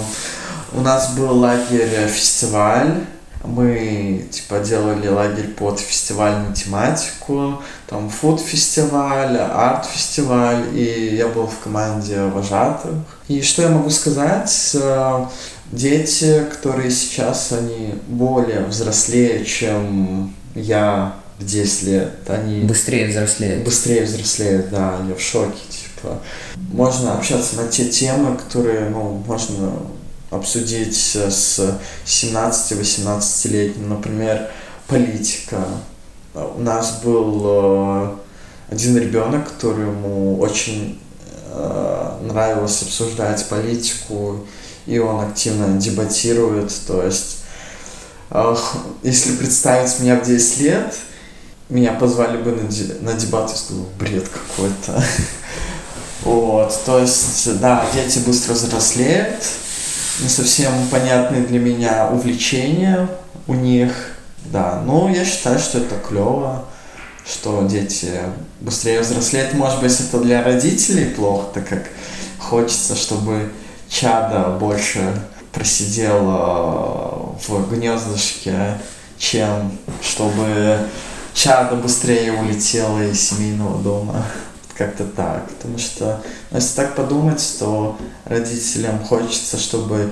У нас был лагерь-фестиваль мы типа делали лагерь под фестивальную тематику, там фуд-фестиваль, арт-фестиваль, и я был в команде вожатых. И что я могу сказать? Э, дети, которые сейчас, они более взрослее, чем я в 10 лет, они... Быстрее взрослеют. Быстрее взрослеют, да, я в шоке, типа. Можно общаться на те темы, которые, ну, можно обсудить с 17-18-летним, например, политика. У нас был э, один ребенок, которому очень э, нравилось обсуждать политику, и он активно дебатирует, то есть если представить меня в 10 лет, меня позвали бы на, де, на дебаты, я сказал, бред какой-то. (laughs) Вот, то есть, да, дети быстро взрослеют, не совсем понятные для меня увлечения у них, да, но я считаю, что это клево, что дети быстрее взрослеют. Может быть, это для родителей плохо, так как хочется, чтобы чада больше просидело в гнездышке, чем чтобы чада быстрее улетела из семейного дома. Как-то так. Потому что, ну, если так подумать, то родителям хочется, чтобы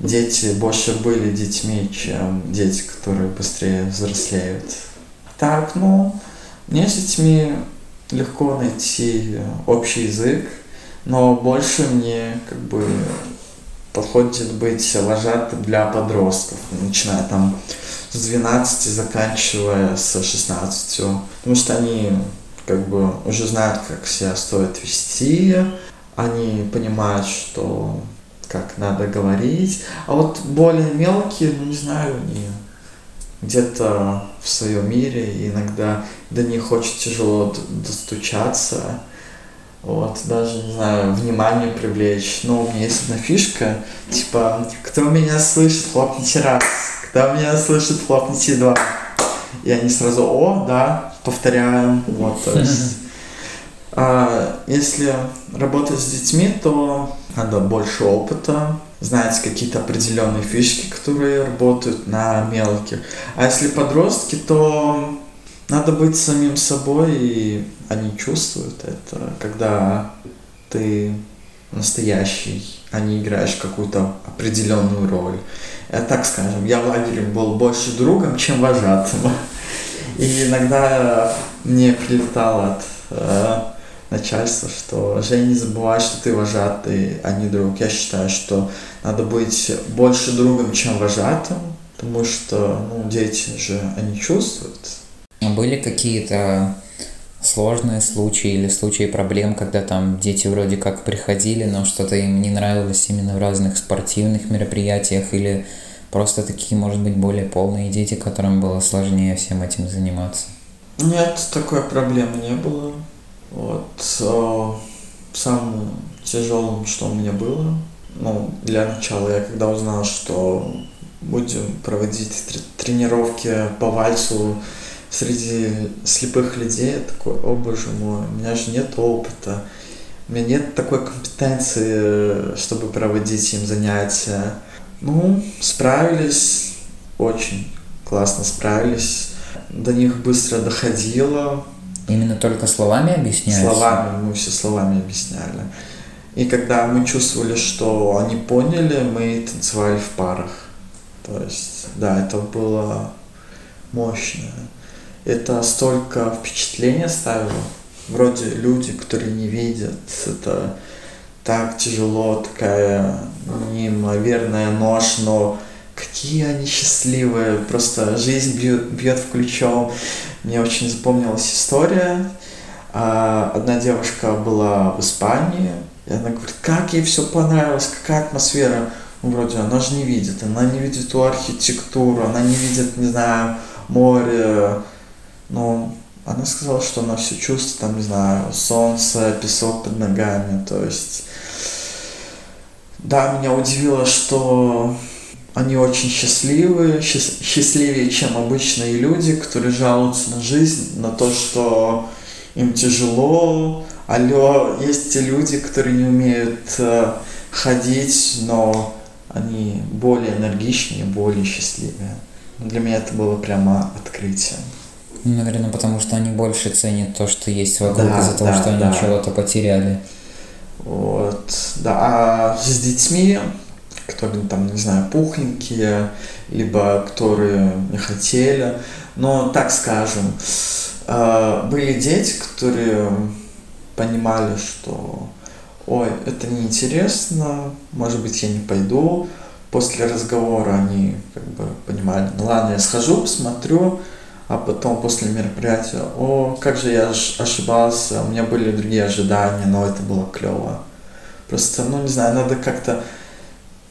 дети больше были детьми, чем дети, которые быстрее взрослеют. Так, ну, мне с детьми легко найти общий язык, но больше мне как бы подходит быть вожатым для подростков, начиная там с 12, заканчивая с 16. Потому что они как бы уже знают, как себя стоит вести, они понимают, что как надо говорить. А вот более мелкие, ну не знаю, они где-то в своем мире, иногда до них очень тяжело достучаться. Вот, даже, не знаю, внимание привлечь. Но у меня есть одна фишка, типа, кто меня слышит, хлопните раз. Кто меня слышит, хлопните два. И они сразу, о, да, повторяем. Вот, то (laughs) есть, а, если работать с детьми, то надо больше опыта, знать какие-то определенные фишки, которые работают на мелких. А если подростки, то надо быть самим собой, и они чувствуют это, когда ты настоящий, а не играешь какую-то определенную роль. Я так скажем, я в лагере был больше другом, чем вожатым. (laughs) И иногда мне прилетало от э, начальства, что Женя, не забывай, что ты вожатый, а не друг. Я считаю, что надо быть больше другом, чем вожатым, потому что ну, дети же, они чувствуют, а были какие-то сложные случаи или случаи проблем, когда там дети вроде как приходили, но что-то им не нравилось именно в разных спортивных мероприятиях или просто такие, может быть, более полные дети, которым было сложнее всем этим заниматься? Нет, такой проблемы не было. Вот э, самым тяжелым, что у меня было, ну, для начала, я когда узнал, что будем проводить тренировки по вальсу среди слепых людей, я такой, о боже мой, у меня же нет опыта, у меня нет такой компетенции, чтобы проводить им занятия. Ну, справились, очень классно справились, до них быстро доходило. Именно только словами объясняли? Словами, мы все словами объясняли. И когда мы чувствовали, что они поняли, мы танцевали в парах. То есть, да, это было мощно это столько впечатления ставило. Вроде люди, которые не видят, это так тяжело, такая неимоверная нож, но какие они счастливые, просто жизнь бьет, бьет в ключом. Мне очень запомнилась история. А, одна девушка была в Испании, и она говорит, как ей все понравилось, какая атмосфера. Ну, вроде она же не видит, она не видит ту архитектуру, она не видит, не знаю, море, но она сказала, что она все чувствует, там, не знаю, солнце, песок под ногами, то есть... Да, меня удивило, что они очень счастливы, счастливее, чем обычные люди, которые жалуются на жизнь, на то, что им тяжело. Алло, есть те люди, которые не умеют э, ходить, но они более энергичнее, более счастливые. Для меня это было прямо открытием. Ну, наверное, потому что они больше ценят то, что есть вокруг, да, из-за того, да, что они да. чего-то потеряли. Вот, да. А с детьми, которые там, не знаю, пухленькие, либо которые не хотели, но так скажем, а, были дети, которые понимали, что ой, это неинтересно, может быть, я не пойду. После разговора они как бы понимали, ну ладно, я схожу, посмотрю, а потом после мероприятия, о, как же я ошибался, у меня были другие ожидания, но это было клево. Просто, ну, не знаю, надо как-то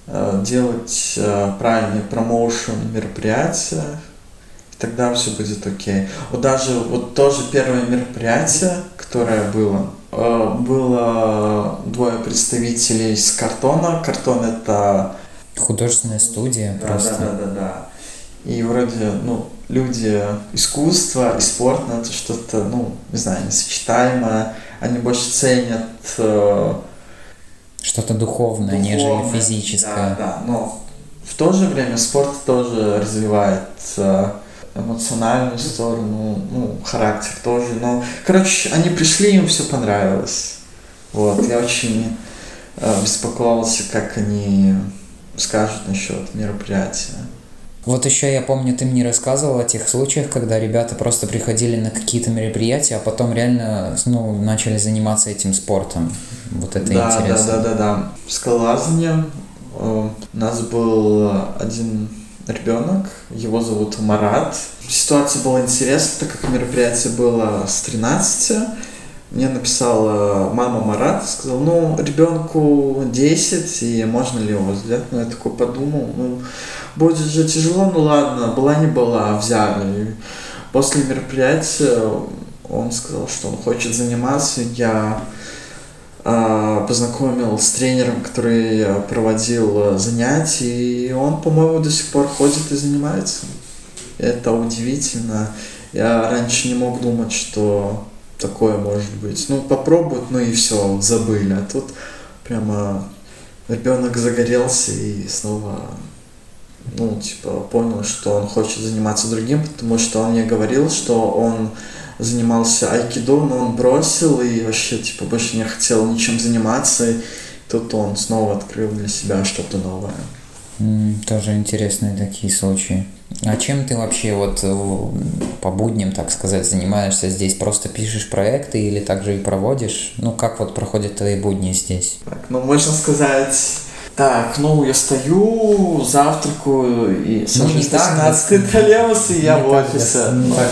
э, делать э, правильный промоушен мероприятия, и тогда все будет окей. Вот даже вот тоже первое мероприятие, которое было, э, было двое представителей из картона. Картон это Художественная студия да, просто. Да, да, да, да. И вроде, ну, люди искусство и спорт, ну, это что-то, ну, не знаю, несочетаемое. Они больше ценят э, Что-то духовное, нежели духовное. физическое. Да, да, но в то же время спорт тоже развивает э, эмоциональную сторону, ну, характер тоже. Но, короче, они пришли, им все понравилось. Вот, я очень э, беспокоился, как они скажут насчет мероприятия. Вот еще я помню, ты мне рассказывал о тех случаях, когда ребята просто приходили на какие-то мероприятия, а потом реально ну, начали заниматься этим спортом. Вот это да, интересно. Да, да, да, да. Скалолазание. Э, У нас был один ребенок, его зовут Марат. Ситуация была интересная, так как мероприятие было с 13. Мне написала мама Марат, сказала, ну, ребенку 10, и можно ли его взять? Ну, я такой подумал, ну, будет же тяжело, ну ладно, была не была, взяли. И после мероприятия он сказал, что он хочет заниматься. Я а, познакомил с тренером, который проводил занятия, и он, по-моему, до сих пор ходит и занимается. Это удивительно. Я раньше не мог думать, что такое может быть. Ну, попробуют, ну и все, забыли. А тут прямо ребенок загорелся и снова, ну, типа, понял, что он хочет заниматься другим, потому что он мне говорил, что он занимался айкидо, но он бросил и вообще, типа, больше не хотел ничем заниматься. И тут он снова открыл для себя что-то новое. М, Тоже интересные такие случаи. А чем ты вообще вот э, по будням, так сказать, занимаешься здесь? Просто пишешь проекты или также и проводишь? Ну, как вот проходят твои будни здесь? Так, ну, можно сказать... Так, ну, я стою, завтракаю и Ну, на так 17 троллейбус, и я Не в так офисе. не Ну, так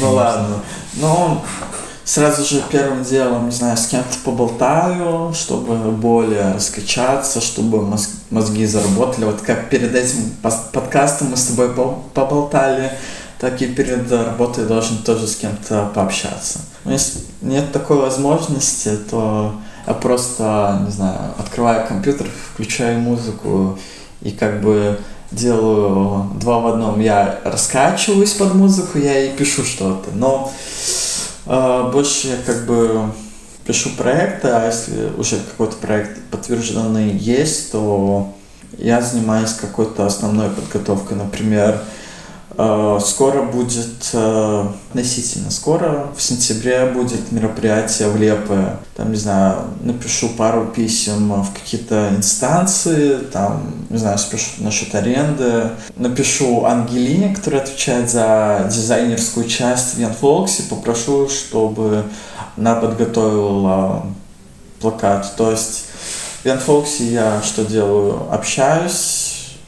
Ну ладно. Но сразу же первым делом, не знаю, с кем-то поболтаю, чтобы более раскачаться, чтобы мозг- мозги заработали. Вот как перед этим подкастом мы с тобой по- поболтали, так и перед работой должен тоже с кем-то пообщаться. Но если нет такой возможности, то я просто, не знаю, открываю компьютер, включаю музыку и как бы делаю два в одном. Я раскачиваюсь под музыку, я и пишу что-то. Но э, больше я как бы пишу проекты, а если уже какой-то проект подтвержденный есть, то я занимаюсь какой-то основной подготовкой. Например, э, скоро будет, э, относительно скоро, в сентябре будет мероприятие в Лепе. Там, не знаю, напишу пару писем в какие-то инстанции, там, не знаю, спрошу насчет аренды. Напишу Ангелине, которая отвечает за дизайнерскую часть в Янфлоксе, попрошу, чтобы она подготовила плакат. То есть в Янфоксе я что делаю? Общаюсь,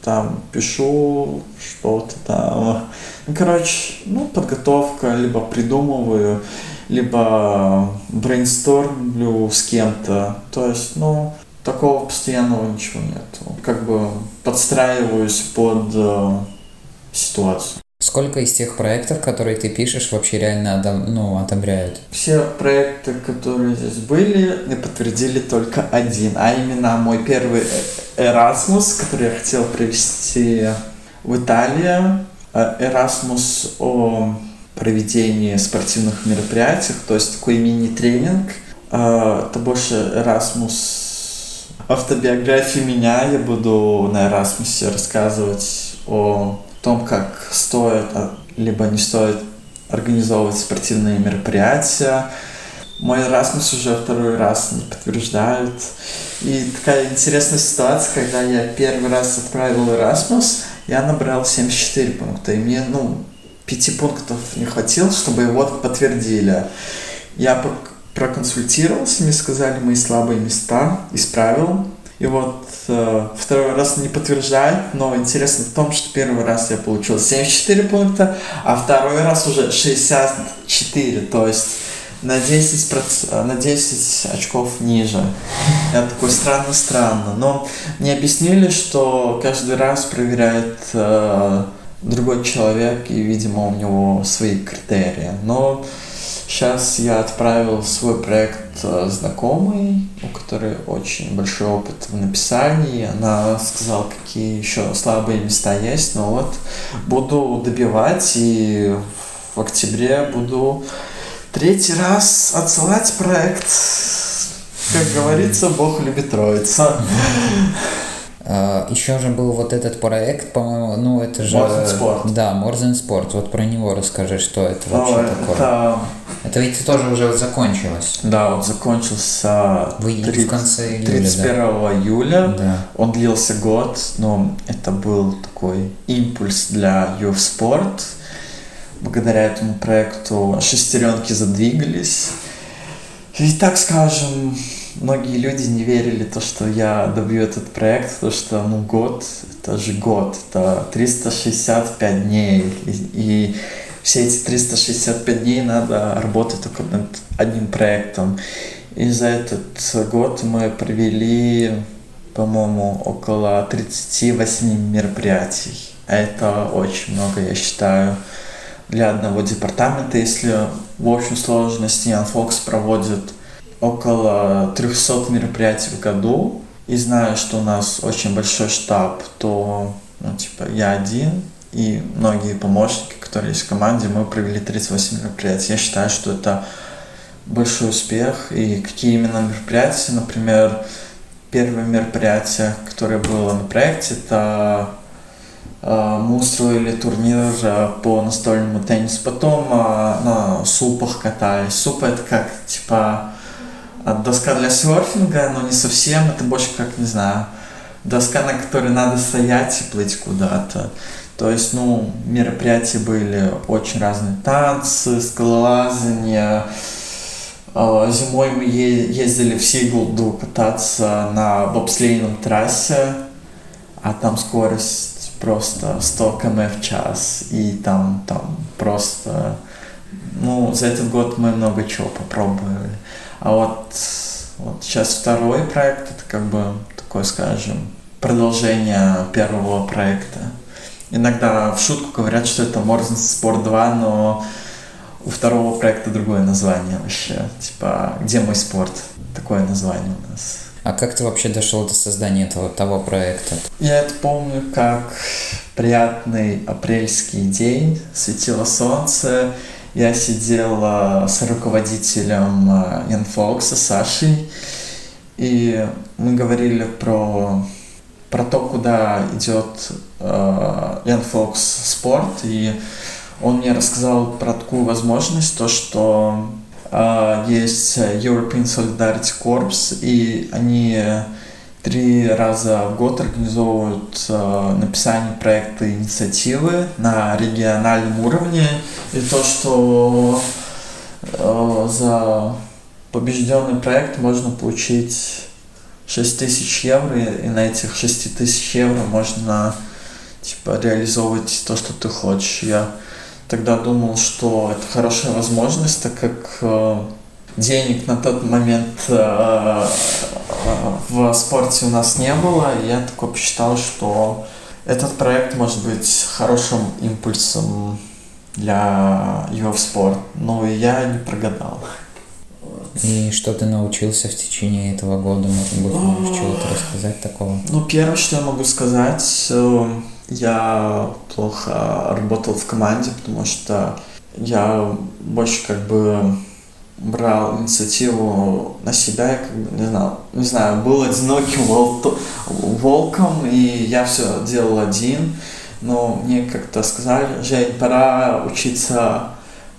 там пишу что-то там. Ну, короче, ну, подготовка, либо придумываю, либо брейнстормлю с кем-то. То есть, ну, такого постоянного ничего нету. Как бы подстраиваюсь под э, ситуацию. Сколько из тех проектов, которые ты пишешь, вообще реально одо- ну, одобряют? Все проекты, которые здесь были, не подтвердили только один, а именно мой первый Erasmus, который я хотел провести в Италии. Э, Erasmus о проведении спортивных мероприятий, то есть такой мини-тренинг. Э, Это больше Erasmus автобиографии меня. Я буду на Erasmus рассказывать о том, как стоит, а, либо не стоит организовывать спортивные мероприятия. Мой Erasmus уже второй раз не подтверждают. И такая интересная ситуация, когда я первый раз отправил Erasmus, я набрал 74 пункта, и мне, ну, 5 пунктов не хватило, чтобы его подтвердили. Я прок- проконсультировался, мне сказали мои слабые места, исправил. И вот второй раз не подтверждает, но интересно в том, что первый раз я получил 74 пункта, а второй раз уже 64. То есть на 10, проц... на 10 очков ниже. Я такой, странно-странно. Но мне объяснили, что каждый раз проверяет э, другой человек, и, видимо, у него свои критерии. Но сейчас я отправил свой проект э, знакомой, у которой очень большой опыт в написании. Она сказала, какие еще слабые места есть. Но вот буду добивать, и в октябре буду третий раз отсылать проект. Как говорится, Бог любит троица. А, Еще же был вот этот проект, по-моему, ну это же... More Than Sport. Да, More Than Sport. Вот про него расскажи, что это вообще такое. это- Это ведь тоже уже закончилось. Да, он закончился В июле, в 30 конце июля, 31 июля. Да. Он длился год, но это был такой импульс для Youth Sport. Благодаря этому проекту шестеренки задвигались. И так скажем, многие люди не верили то, что я добью этот проект, то что ну год, это же год, это 365 дней. И, и все эти 365 дней надо работать только над одним проектом. И за этот год мы провели, по-моему, около 38 мероприятий. Это очень много, я считаю, для одного департамента. Если в общей сложности Ян проводит около 300 мероприятий в году, и знаю, что у нас очень большой штаб, то, ну, типа, я один, и многие помощники, которые есть в команде, мы провели 38 мероприятий. Я считаю, что это большой успех. И какие именно мероприятия, например, первое мероприятие, которое было на проекте, это э, мы устроили турнир э, по настольному теннису. Потом э, на супах катались. Суп это как, типа, доска для серфинга, но не совсем. Это больше как, не знаю, доска, на которой надо стоять и плыть куда-то. То есть, ну, мероприятия были очень разные. Танцы, скалолазание. Э, Зимой мы ездили в Сиглду кататься на бобслейном трассе, а там скорость просто 100 км в час. И там, там просто... Ну, за этот год мы много чего попробовали. А вот, вот сейчас второй проект, это как бы такое, скажем, продолжение первого проекта. Иногда в шутку говорят, что это Morzen Sport 2, но у второго проекта другое название вообще. Типа, где мой спорт? Такое название у нас. А как ты вообще дошел до создания этого того проекта? Я это помню как приятный апрельский день, светило солнце, я сидел э, с руководителем э, Янфокса, Сашей, и мы говорили про, про то, куда идет э, Янфокс спорт, и он мне рассказал про такую возможность, то, что э, есть European Solidarity Corps, и они три раза в год организовывают э, написание проекта инициативы на региональном уровне. И то, что э, за побежденный проект можно получить 6 тысяч евро, и на этих 6 тысяч евро можно типа реализовывать то, что ты хочешь. Я тогда думал, что это хорошая возможность, так как э, денег на тот момент э, в спорте у нас не было, и я такой посчитал, что этот проект может быть хорошим импульсом для UF спорт. Ну и я не прогадал. И что ты научился в течение этого года? Может быть, можешь чего-то рассказать такого? Ну, первое, что я могу сказать, э, я плохо работал в команде, потому что я больше как бы брал инициативу на себя, я как бы, не знаю, не знаю, был одиноким волто- волком, и я все делал один, но мне как-то сказали, Жень, пора учиться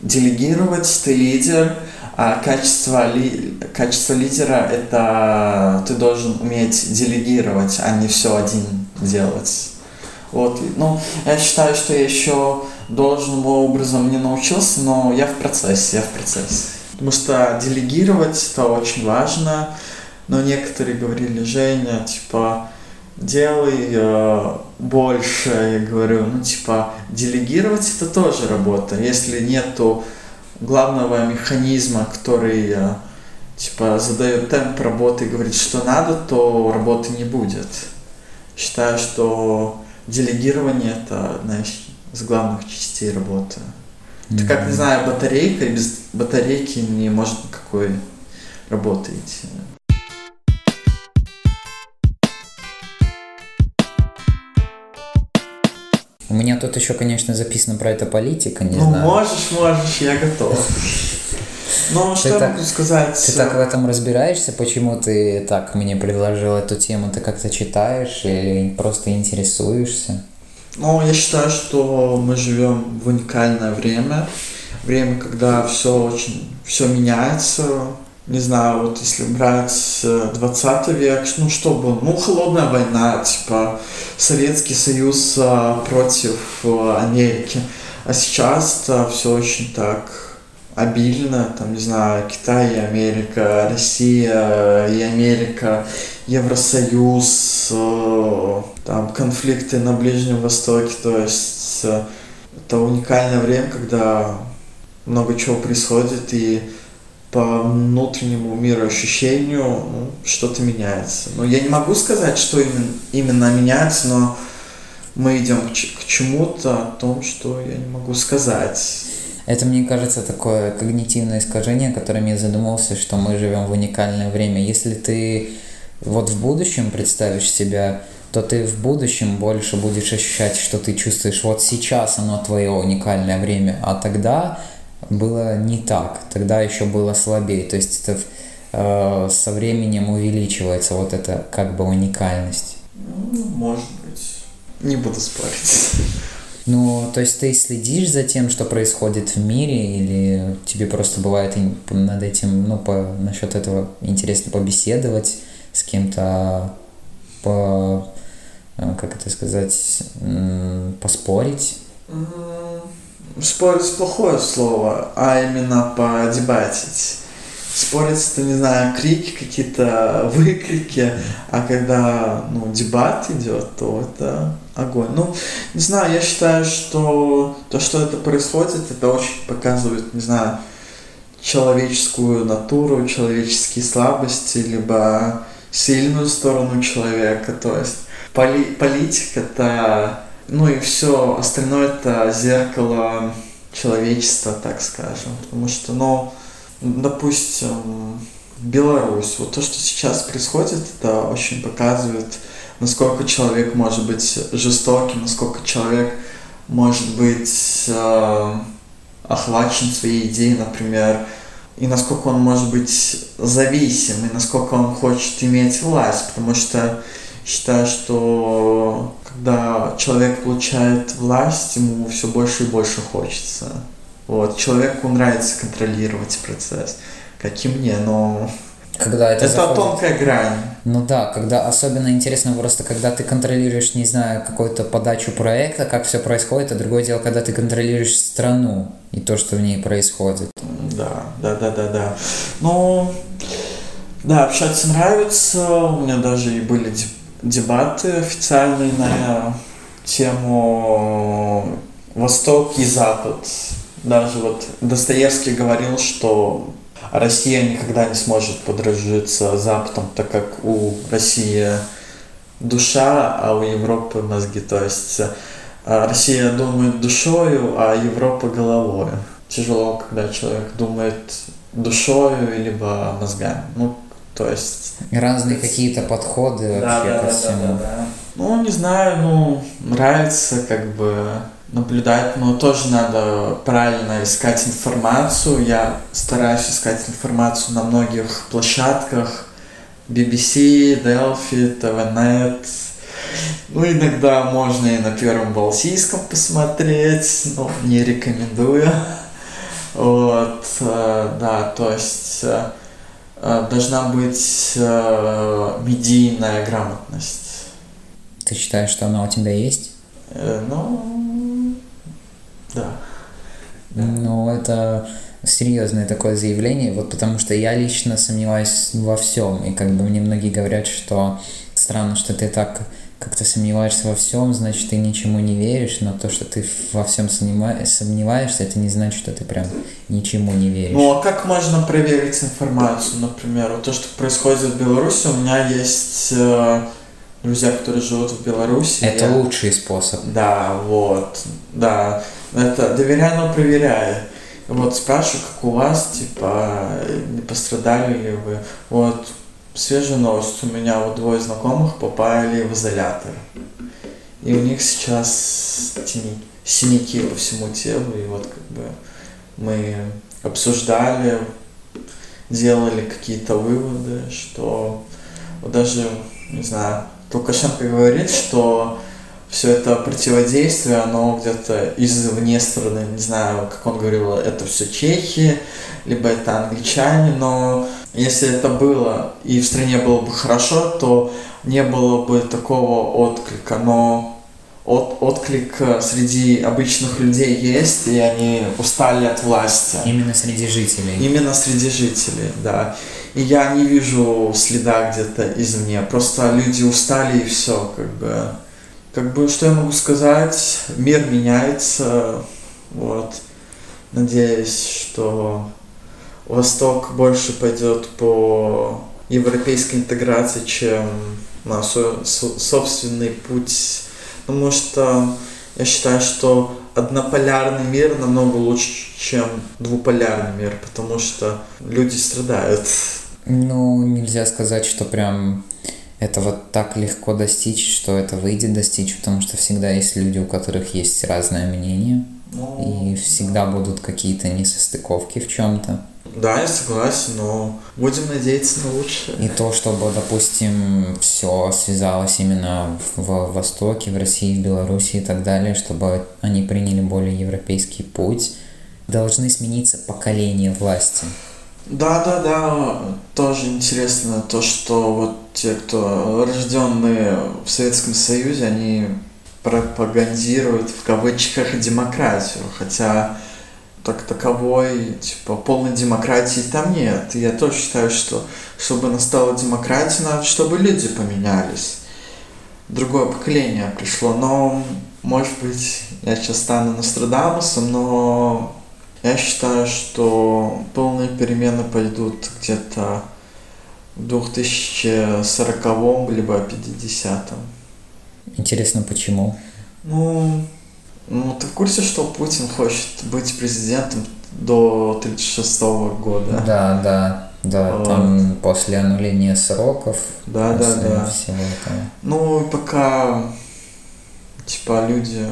делегировать, ты лидер, а качество, ли, качество лидера – это ты должен уметь делегировать, а не все один делать. Вот, ну, я считаю, что я еще должным образом не научился, но я в процессе, я в процессе. Потому что делегировать это очень важно, но некоторые говорили, Женя, типа, делай э, больше, я говорю, ну, типа, делегировать это тоже работа. Если нету главного механизма, который э, типа задает темп работы и говорит, что надо, то работы не будет. Считаю, что делегирование это одна из главных частей работы. Это как, не знаю, батарейка, и без батарейки не может никакой работы идти. У меня тут еще, конечно, записано про это политика, не ну, знаю. можешь, можешь, я готов. (laughs) Ну, что я могу сказать? Ты так в этом разбираешься, почему ты так мне предложил эту тему? Ты как-то читаешь или просто интересуешься? Ну, я считаю, что мы живем в уникальное время. Время, когда все очень, все меняется. Не знаю, вот если брать 20 век, ну что было? Ну, холодная война, типа Советский Союз а, против а, Америки. А сейчас-то все очень так обильно, там, не знаю, Китай и Америка, Россия и Америка, Евросоюз, э, там, конфликты на Ближнем Востоке, то есть э, это уникальное время, когда много чего происходит, и по внутреннему мироощущению ну, что-то меняется. Но я не могу сказать, что именно, именно меняется, но мы идем к, к чему-то о том, что я не могу сказать. Это, мне кажется, такое когнитивное искажение, которым я задумался, что мы живем в уникальное время. Если ты вот в будущем представишь себя, то ты в будущем больше будешь ощущать, что ты чувствуешь, вот сейчас оно твое уникальное время, а тогда было не так, тогда еще было слабее. То есть это э, со временем увеличивается вот эта как бы уникальность. Ну, может быть. Не буду спорить. Ну, то есть ты следишь за тем, что происходит в мире, или тебе просто бывает над этим, ну, по, насчет этого интересно побеседовать с кем-то, по, э, как это сказать, поспорить? Спорить плохое слово, а именно подебатить. Спорить это, не знаю, крики какие-то, (laughs) выкрики, а когда, ну, дебат идет, то это огонь. Ну, не знаю, я считаю, что то, что это происходит, это очень показывает, не знаю, человеческую натуру, человеческие слабости, либо сильную сторону человека. То есть поли политика это, ну и все остальное это зеркало человечества, так скажем. Потому что, ну, допустим, Беларусь, вот то, что сейчас происходит, это очень показывает насколько человек может быть жестоким, насколько человек может быть э, охвачен своей идеей, например, и насколько он может быть зависим, и насколько он хочет иметь власть, потому что считаю, что когда человек получает власть, ему все больше и больше хочется. Вот. Человеку нравится контролировать процесс, как и мне, но когда это, это заходит... тонкая грань. Ну да, когда особенно интересно просто, когда ты контролируешь, не знаю, какую-то подачу проекта, как все происходит, а другое дело, когда ты контролируешь страну и то, что в ней происходит. Да, да, да, да, да. Ну, да, общаться нравится. У меня даже и были дебаты официальные на тему Восток и Запад. Даже вот Достоевский говорил, что Россия никогда не сможет подружиться Западом, так как у России душа, а у Европы мозги. То есть э, Россия думает душою, а Европа головой. Тяжело, когда человек думает душою, либо мозгами. Ну, то есть... Разные какие-то подходы да, вообще да, ко да, всему. Да, да, да. Ну, не знаю, ну, нравится как бы наблюдать, но тоже надо правильно искать информацию. Я стараюсь искать информацию на многих площадках. BBC, Delphi, TVNet. Ну, иногда можно и на Первом Балтийском посмотреть, но не рекомендую. Вот, э, да, то есть э, э, должна быть медийная грамотность. Ты считаешь, что она у тебя есть? Ну, да. Ну, это серьезное такое заявление, вот потому что я лично сомневаюсь во всем, и как бы мне многие говорят, что странно, что ты так как ты сомневаешься во всем, значит, ты ничему не веришь, но то, что ты во всем сомневаешься, это не значит, что ты прям ничему не веришь. Ну, а как можно проверить информацию, например? Вот то, что происходит в Беларуси, у меня есть э, друзья, которые живут в Беларуси. Это я... лучший способ. Да, вот, да. Это доверяй, но проверяй. Вот спрашиваю, как у вас, типа, не пострадали ли вы? Вот, свежая новость. У меня вот двое знакомых попали в изолятор. И у них сейчас тени, синяки по всему телу. И вот как бы мы обсуждали, делали какие-то выводы, что вот даже, не знаю, Лукашенко говорит, что все это противодействие, оно где-то извне страны, не знаю, как он говорил, это все чехи, либо это англичане, но если это было и в стране было бы хорошо, то не было бы такого отклика, но от, отклик среди обычных людей есть, и они устали от власти. Именно среди жителей. Именно среди жителей, да. И я не вижу следа где-то извне. Просто люди устали и все, как бы. Как бы, что я могу сказать? Мир меняется. Вот. Надеюсь, что Восток больше пойдет по европейской интеграции, чем на свой собственный путь. Потому что я считаю, что однополярный мир намного лучше, чем двуполярный мир, потому что люди страдают. Ну, нельзя сказать, что прям это вот так легко достичь, что это выйдет достичь, потому что всегда есть люди, у которых есть разное мнение, ну, и всегда будут какие-то несостыковки в чем-то. Да, я согласен, но будем надеяться на лучшее. И то, чтобы, допустим, все связалось именно в Востоке, в России, в Беларуси и так далее, чтобы они приняли более европейский путь, должны смениться поколения власти. Да, да, да, тоже интересно то, что вот те, кто рожденные в Советском Союзе, они пропагандируют в кавычках демократию, хотя так таковой, типа, полной демократии там нет. Я тоже считаю, что чтобы настала демократия, надо, чтобы люди поменялись. Другое поколение пришло, но, может быть, я сейчас стану Нострадамусом, но я считаю, что полные перемены пойдут где-то в 2040 либо 50 Интересно, почему? Ну, ну, ты в курсе, что Путин хочет быть президентом до 36 года? Да, да, да, вот. там после аннуления сроков. Да, да, да. Всего этого. Ну, пока, типа, люди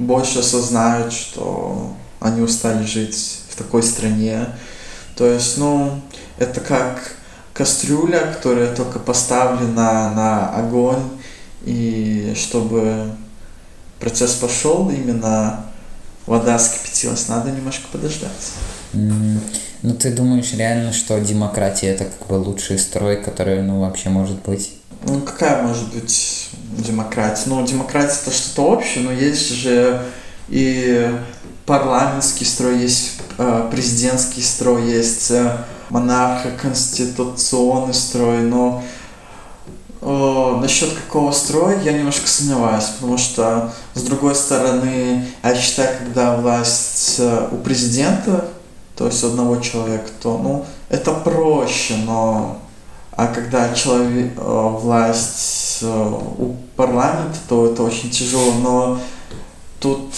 больше осознают, что они устали жить в такой стране. То есть, ну, это как кастрюля, которая только поставлена на огонь, и чтобы процесс пошел, именно вода скипятилась, надо немножко подождать. Mm-hmm. Ну, ты думаешь реально, что демократия это как бы лучший строй, который, ну, вообще может быть? Ну, какая может быть демократия? Ну, демократия это что-то общее, но есть же и парламентский строй, есть э, президентский строй, есть э, монархо-конституционный строй, но о, насчет какого строя я немножко сомневаюсь, потому что, с другой стороны, я считаю, когда власть э, у президента, то есть одного человека, то, ну, это проще, но а когда человек, э, власть э, у парламента, то это очень тяжело, но тут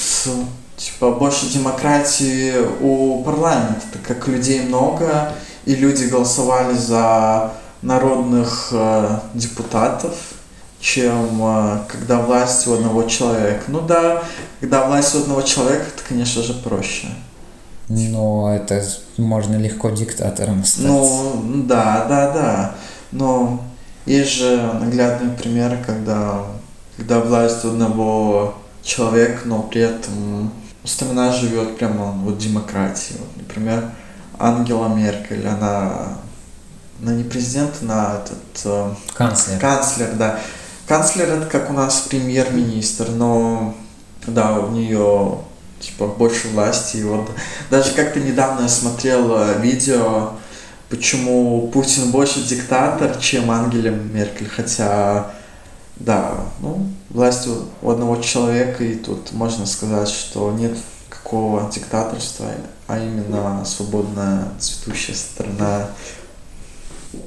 типа больше демократии у парламента, так как людей много, и люди голосовали за народных э, депутатов, чем э, когда власть у одного человека. Ну да, когда власть у одного человека, это, конечно же, проще. Но это можно легко диктатором стать. Ну, да, да, да. Но есть же наглядные примеры, когда, когда власть у одного человека, но при этом страна живет прямо вот демократии. Вот, например, Ангела Меркель, она на не президент, на этот... Э, канцлер. Канцлер, да. Канцлер это как у нас премьер-министр, но да, у нее типа больше власти. И вот даже как-то недавно я смотрел э, видео, почему Путин больше диктатор, чем Ангела Меркель, хотя Да, ну, власть у одного человека, и тут можно сказать, что нет какого диктаторства, а именно свободная цветущая страна.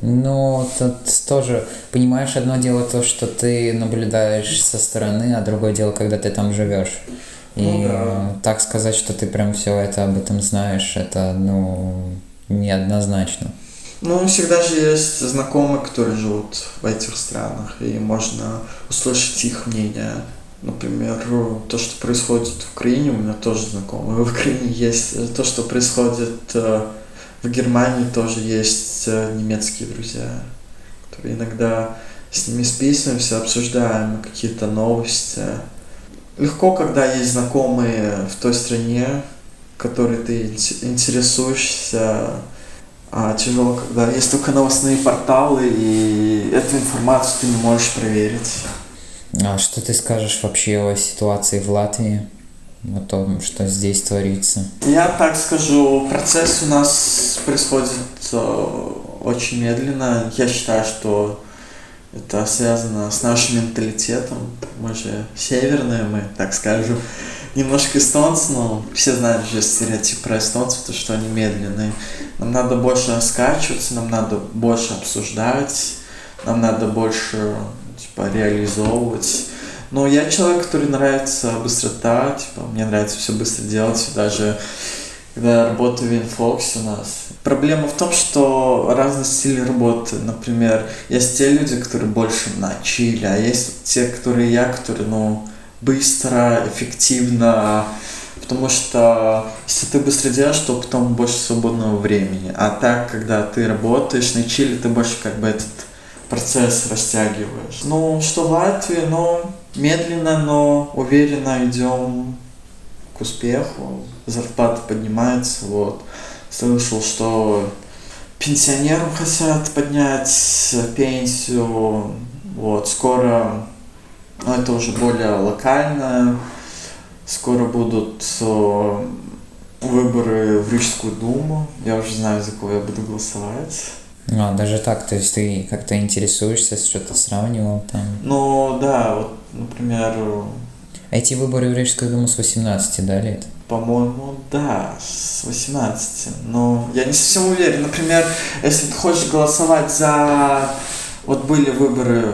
Ну, тут тоже, понимаешь, одно дело то, что ты наблюдаешь со стороны, а другое дело, когда ты там живешь. И ну, да. так сказать, что ты прям все это об этом знаешь, это, ну, неоднозначно. Ну, всегда же есть знакомые, которые живут в этих странах, и можно услышать их мнение. Например, то, что происходит в Украине, у меня тоже знакомые. В Украине есть то, что происходит э, в Германии, тоже есть э, немецкие друзья, которые иногда с ними списываемся, обсуждаем какие-то новости. Легко, когда есть знакомые в той стране, которой ты интересуешься, а тяжело, когда есть только новостные порталы, и эту информацию ты не можешь проверить. А что ты скажешь вообще о ситуации в Латвии? О том, что здесь творится? Я так скажу, процесс у нас происходит э, очень медленно. Я считаю, что это связано с нашим менталитетом. Мы же северные, мы, так скажем немножко эстонцы, но все знают же стереотип про эстонцев, то, что они медленные. Нам надо больше раскачиваться, нам надо больше обсуждать, нам надо больше типа, реализовывать. Но я человек, который нравится быстрота, типа, мне нравится все быстро делать, даже когда я работаю в Инфоксе у нас. Проблема в том, что разные стили работы. Например, есть те люди, которые больше на чили, а есть те, которые я, которые, ну, быстро, эффективно, потому что если ты быстро делаешь, то потом больше свободного времени. А так, когда ты работаешь на чили, ты больше как бы этот процесс растягиваешь. Ну, что в Латвии, ну, медленно, но уверенно идем к успеху. Зарплата поднимается, вот. Слышал, что пенсионерам хотят поднять пенсию, вот, скоро но это уже более локально. Скоро будут выборы в Рижскую думу. Я уже знаю, за кого я буду голосовать. А, даже так, то есть ты как-то интересуешься, что-то сравнивал там? Ну, да, вот, например... А эти выборы в Рижскую думу с 18, да, лет? По-моему, да, с 18. Но я не совсем уверен. Например, если ты хочешь голосовать за... Вот были выборы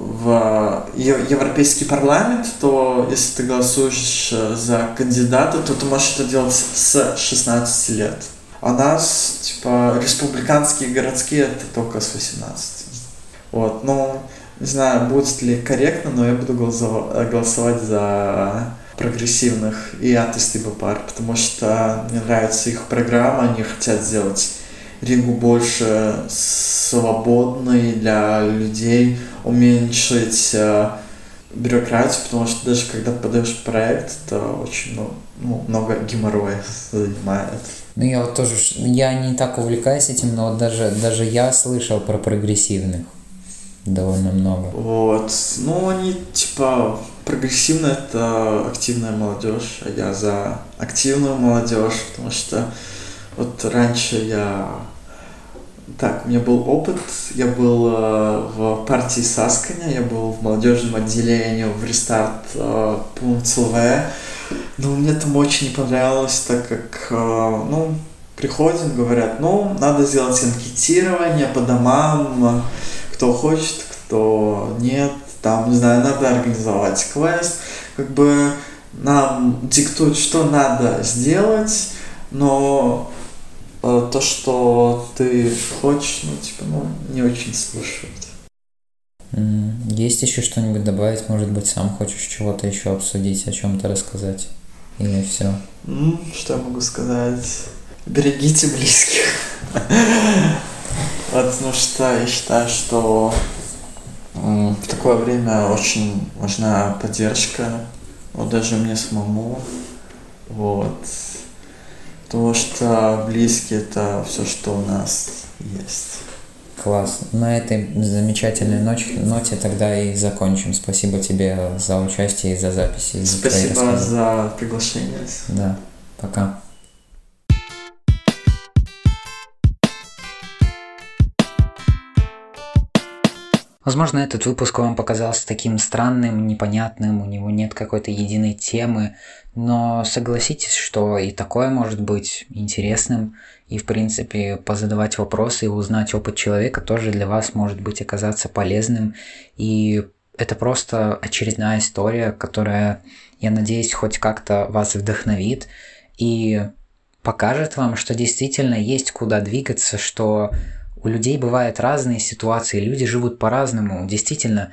в Европейский парламент, то если ты голосуешь э, за кандидата, то ты можешь это делать с 16 лет. А нас, типа, республиканские городские это только с 18. Вот, ну, не знаю, будет ли корректно, но я буду голосовать за прогрессивных и атеисты БПАР, потому что мне нравится их программа, они хотят сделать Ригу больше свободной для людей, уменьшить э, бюрократию, потому что даже когда подаешь проект, это очень ну, ну, много геморроя (laughs) занимает. Ну, я вот тоже, я не так увлекаюсь этим, но вот даже, даже я слышал про прогрессивных довольно много. Вот, ну, они, типа, прогрессивно это активная молодежь, а я за активную молодежь, потому что вот раньше я так, у меня был опыт. Я был э, в партии Сасканя, я был в молодежном отделении в рестарт э, пункт ЛВ. Но мне там очень не понравилось, так как, э, ну, приходим, говорят, ну, надо сделать анкетирование по домам, кто хочет, кто нет, там, не знаю, надо организовать квест, как бы нам диктуют, что надо сделать, но то, что ты хочешь, ну, типа, ну, не очень слушают. Есть еще что-нибудь добавить? Может быть, сам хочешь чего-то еще обсудить, о чем-то рассказать? Или все? Ну, что я могу сказать? Берегите близких. (laughs) Потому что я считаю, что в такое время очень важна поддержка. Вот даже мне самому. Вот. Потому что близкие это все, что у нас есть. Класс. На этой замечательной ночи, ноте тогда и закончим. Спасибо тебе за участие и за записи. Спасибо за приглашение. Да. Пока. Возможно, этот выпуск вам показался таким странным, непонятным, у него нет какой-то единой темы, но согласитесь, что и такое может быть интересным, и, в принципе, позадавать вопросы и узнать опыт человека тоже для вас может быть оказаться полезным. И это просто очередная история, которая, я надеюсь, хоть как-то вас вдохновит и покажет вам, что действительно есть куда двигаться, что у людей бывают разные ситуации, люди живут по-разному. Действительно,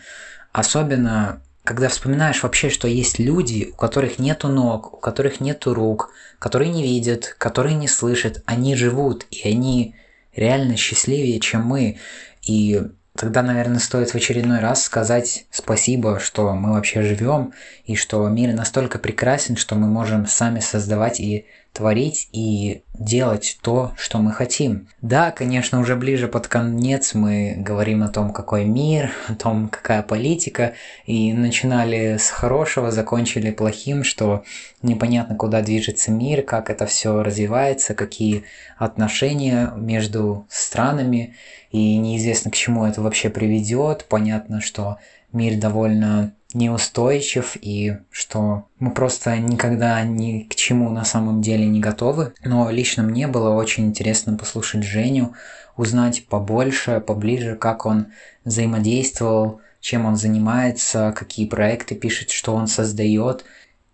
особенно когда вспоминаешь вообще, что есть люди, у которых нету ног, у которых нету рук, которые не видят, которые не слышат, они живут, и они реально счастливее, чем мы. И тогда, наверное, стоит в очередной раз сказать спасибо, что мы вообще живем, и что мир настолько прекрасен, что мы можем сами создавать и творить и делать то, что мы хотим. Да, конечно, уже ближе под конец мы говорим о том, какой мир, о том, какая политика, и начинали с хорошего, закончили плохим, что непонятно, куда движется мир, как это все развивается, какие отношения между странами, и неизвестно, к чему это вообще приведет. Понятно, что мир довольно неустойчив и что мы просто никогда ни к чему на самом деле не готовы. Но лично мне было очень интересно послушать Женю, узнать побольше, поближе, как он взаимодействовал, чем он занимается, какие проекты пишет, что он создает.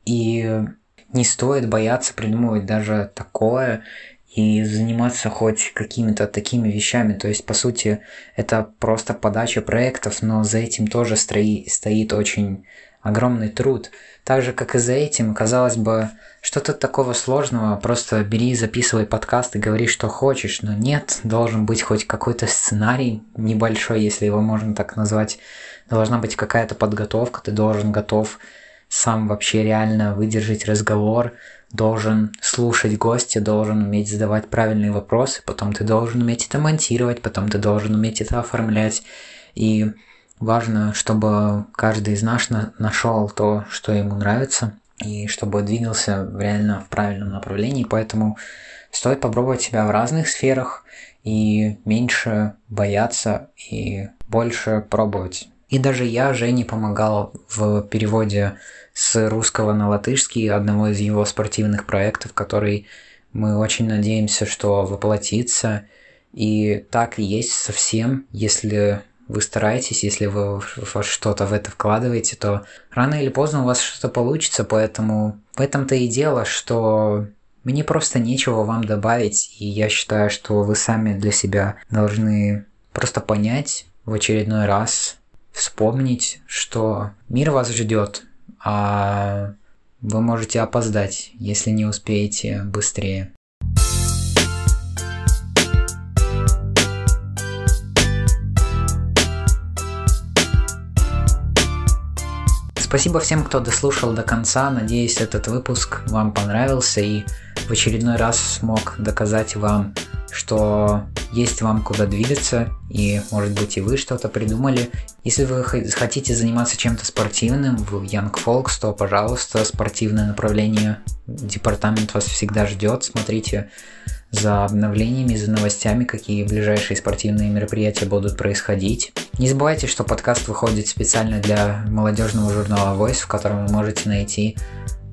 И не стоит бояться придумывать даже такое и заниматься хоть какими-то такими вещами. То есть, по сути, это просто подача проектов, но за этим тоже строи, стоит очень огромный труд. Так же, как и за этим, казалось бы, что-то такого сложного, просто бери, записывай подкаст и говори, что хочешь, но нет, должен быть хоть какой-то сценарий небольшой, если его можно так назвать. Должна быть какая-то подготовка, ты должен готов сам вообще реально выдержать разговор, должен слушать гостя, должен уметь задавать правильные вопросы, потом ты должен уметь это монтировать, потом ты должен уметь это оформлять. И важно, чтобы каждый из нас нашел то, что ему нравится, и чтобы двигался реально в правильном направлении. Поэтому стоит попробовать себя в разных сферах и меньше бояться и больше пробовать. И даже я Жене помогал в переводе с русского на латышский одного из его спортивных проектов, который мы очень надеемся, что воплотится. И так и есть совсем, если вы стараетесь, если вы что-то в это вкладываете, то рано или поздно у вас что-то получится, поэтому в этом-то и дело, что мне просто нечего вам добавить, и я считаю, что вы сами для себя должны просто понять в очередной раз, вспомнить, что мир вас ждет, а вы можете опоздать, если не успеете быстрее. Спасибо всем, кто дослушал до конца. Надеюсь, этот выпуск вам понравился и в очередной раз смог доказать вам, что есть вам куда двигаться, и может быть и вы что-то придумали. Если вы хотите заниматься чем-то спортивным в Young Folks, то, пожалуйста, спортивное направление, департамент вас всегда ждет. Смотрите за обновлениями, за новостями, какие ближайшие спортивные мероприятия будут происходить. Не забывайте, что подкаст выходит специально для молодежного журнала Voice, в котором вы можете найти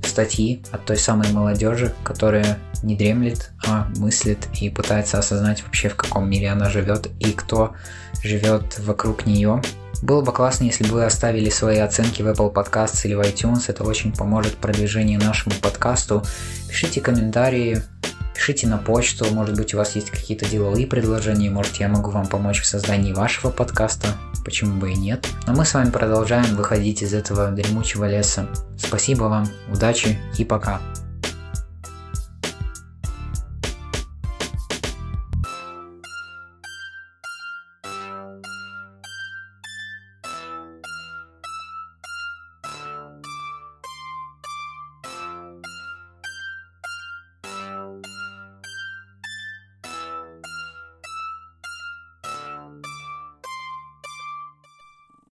статьи от той самой молодежи, которая не дремлет, а мыслит и пытается осознать вообще в каком мире она живет и кто живет вокруг нее. Было бы классно, если бы вы оставили свои оценки в Apple Podcasts или в iTunes, это очень поможет продвижению нашему подкасту. Пишите комментарии, пишите на почту, может быть у вас есть какие-то деловые предложения, может я могу вам помочь в создании вашего подкаста, почему бы и нет. Но мы с вами продолжаем выходить из этого дремучего леса. Спасибо вам, удачи и пока.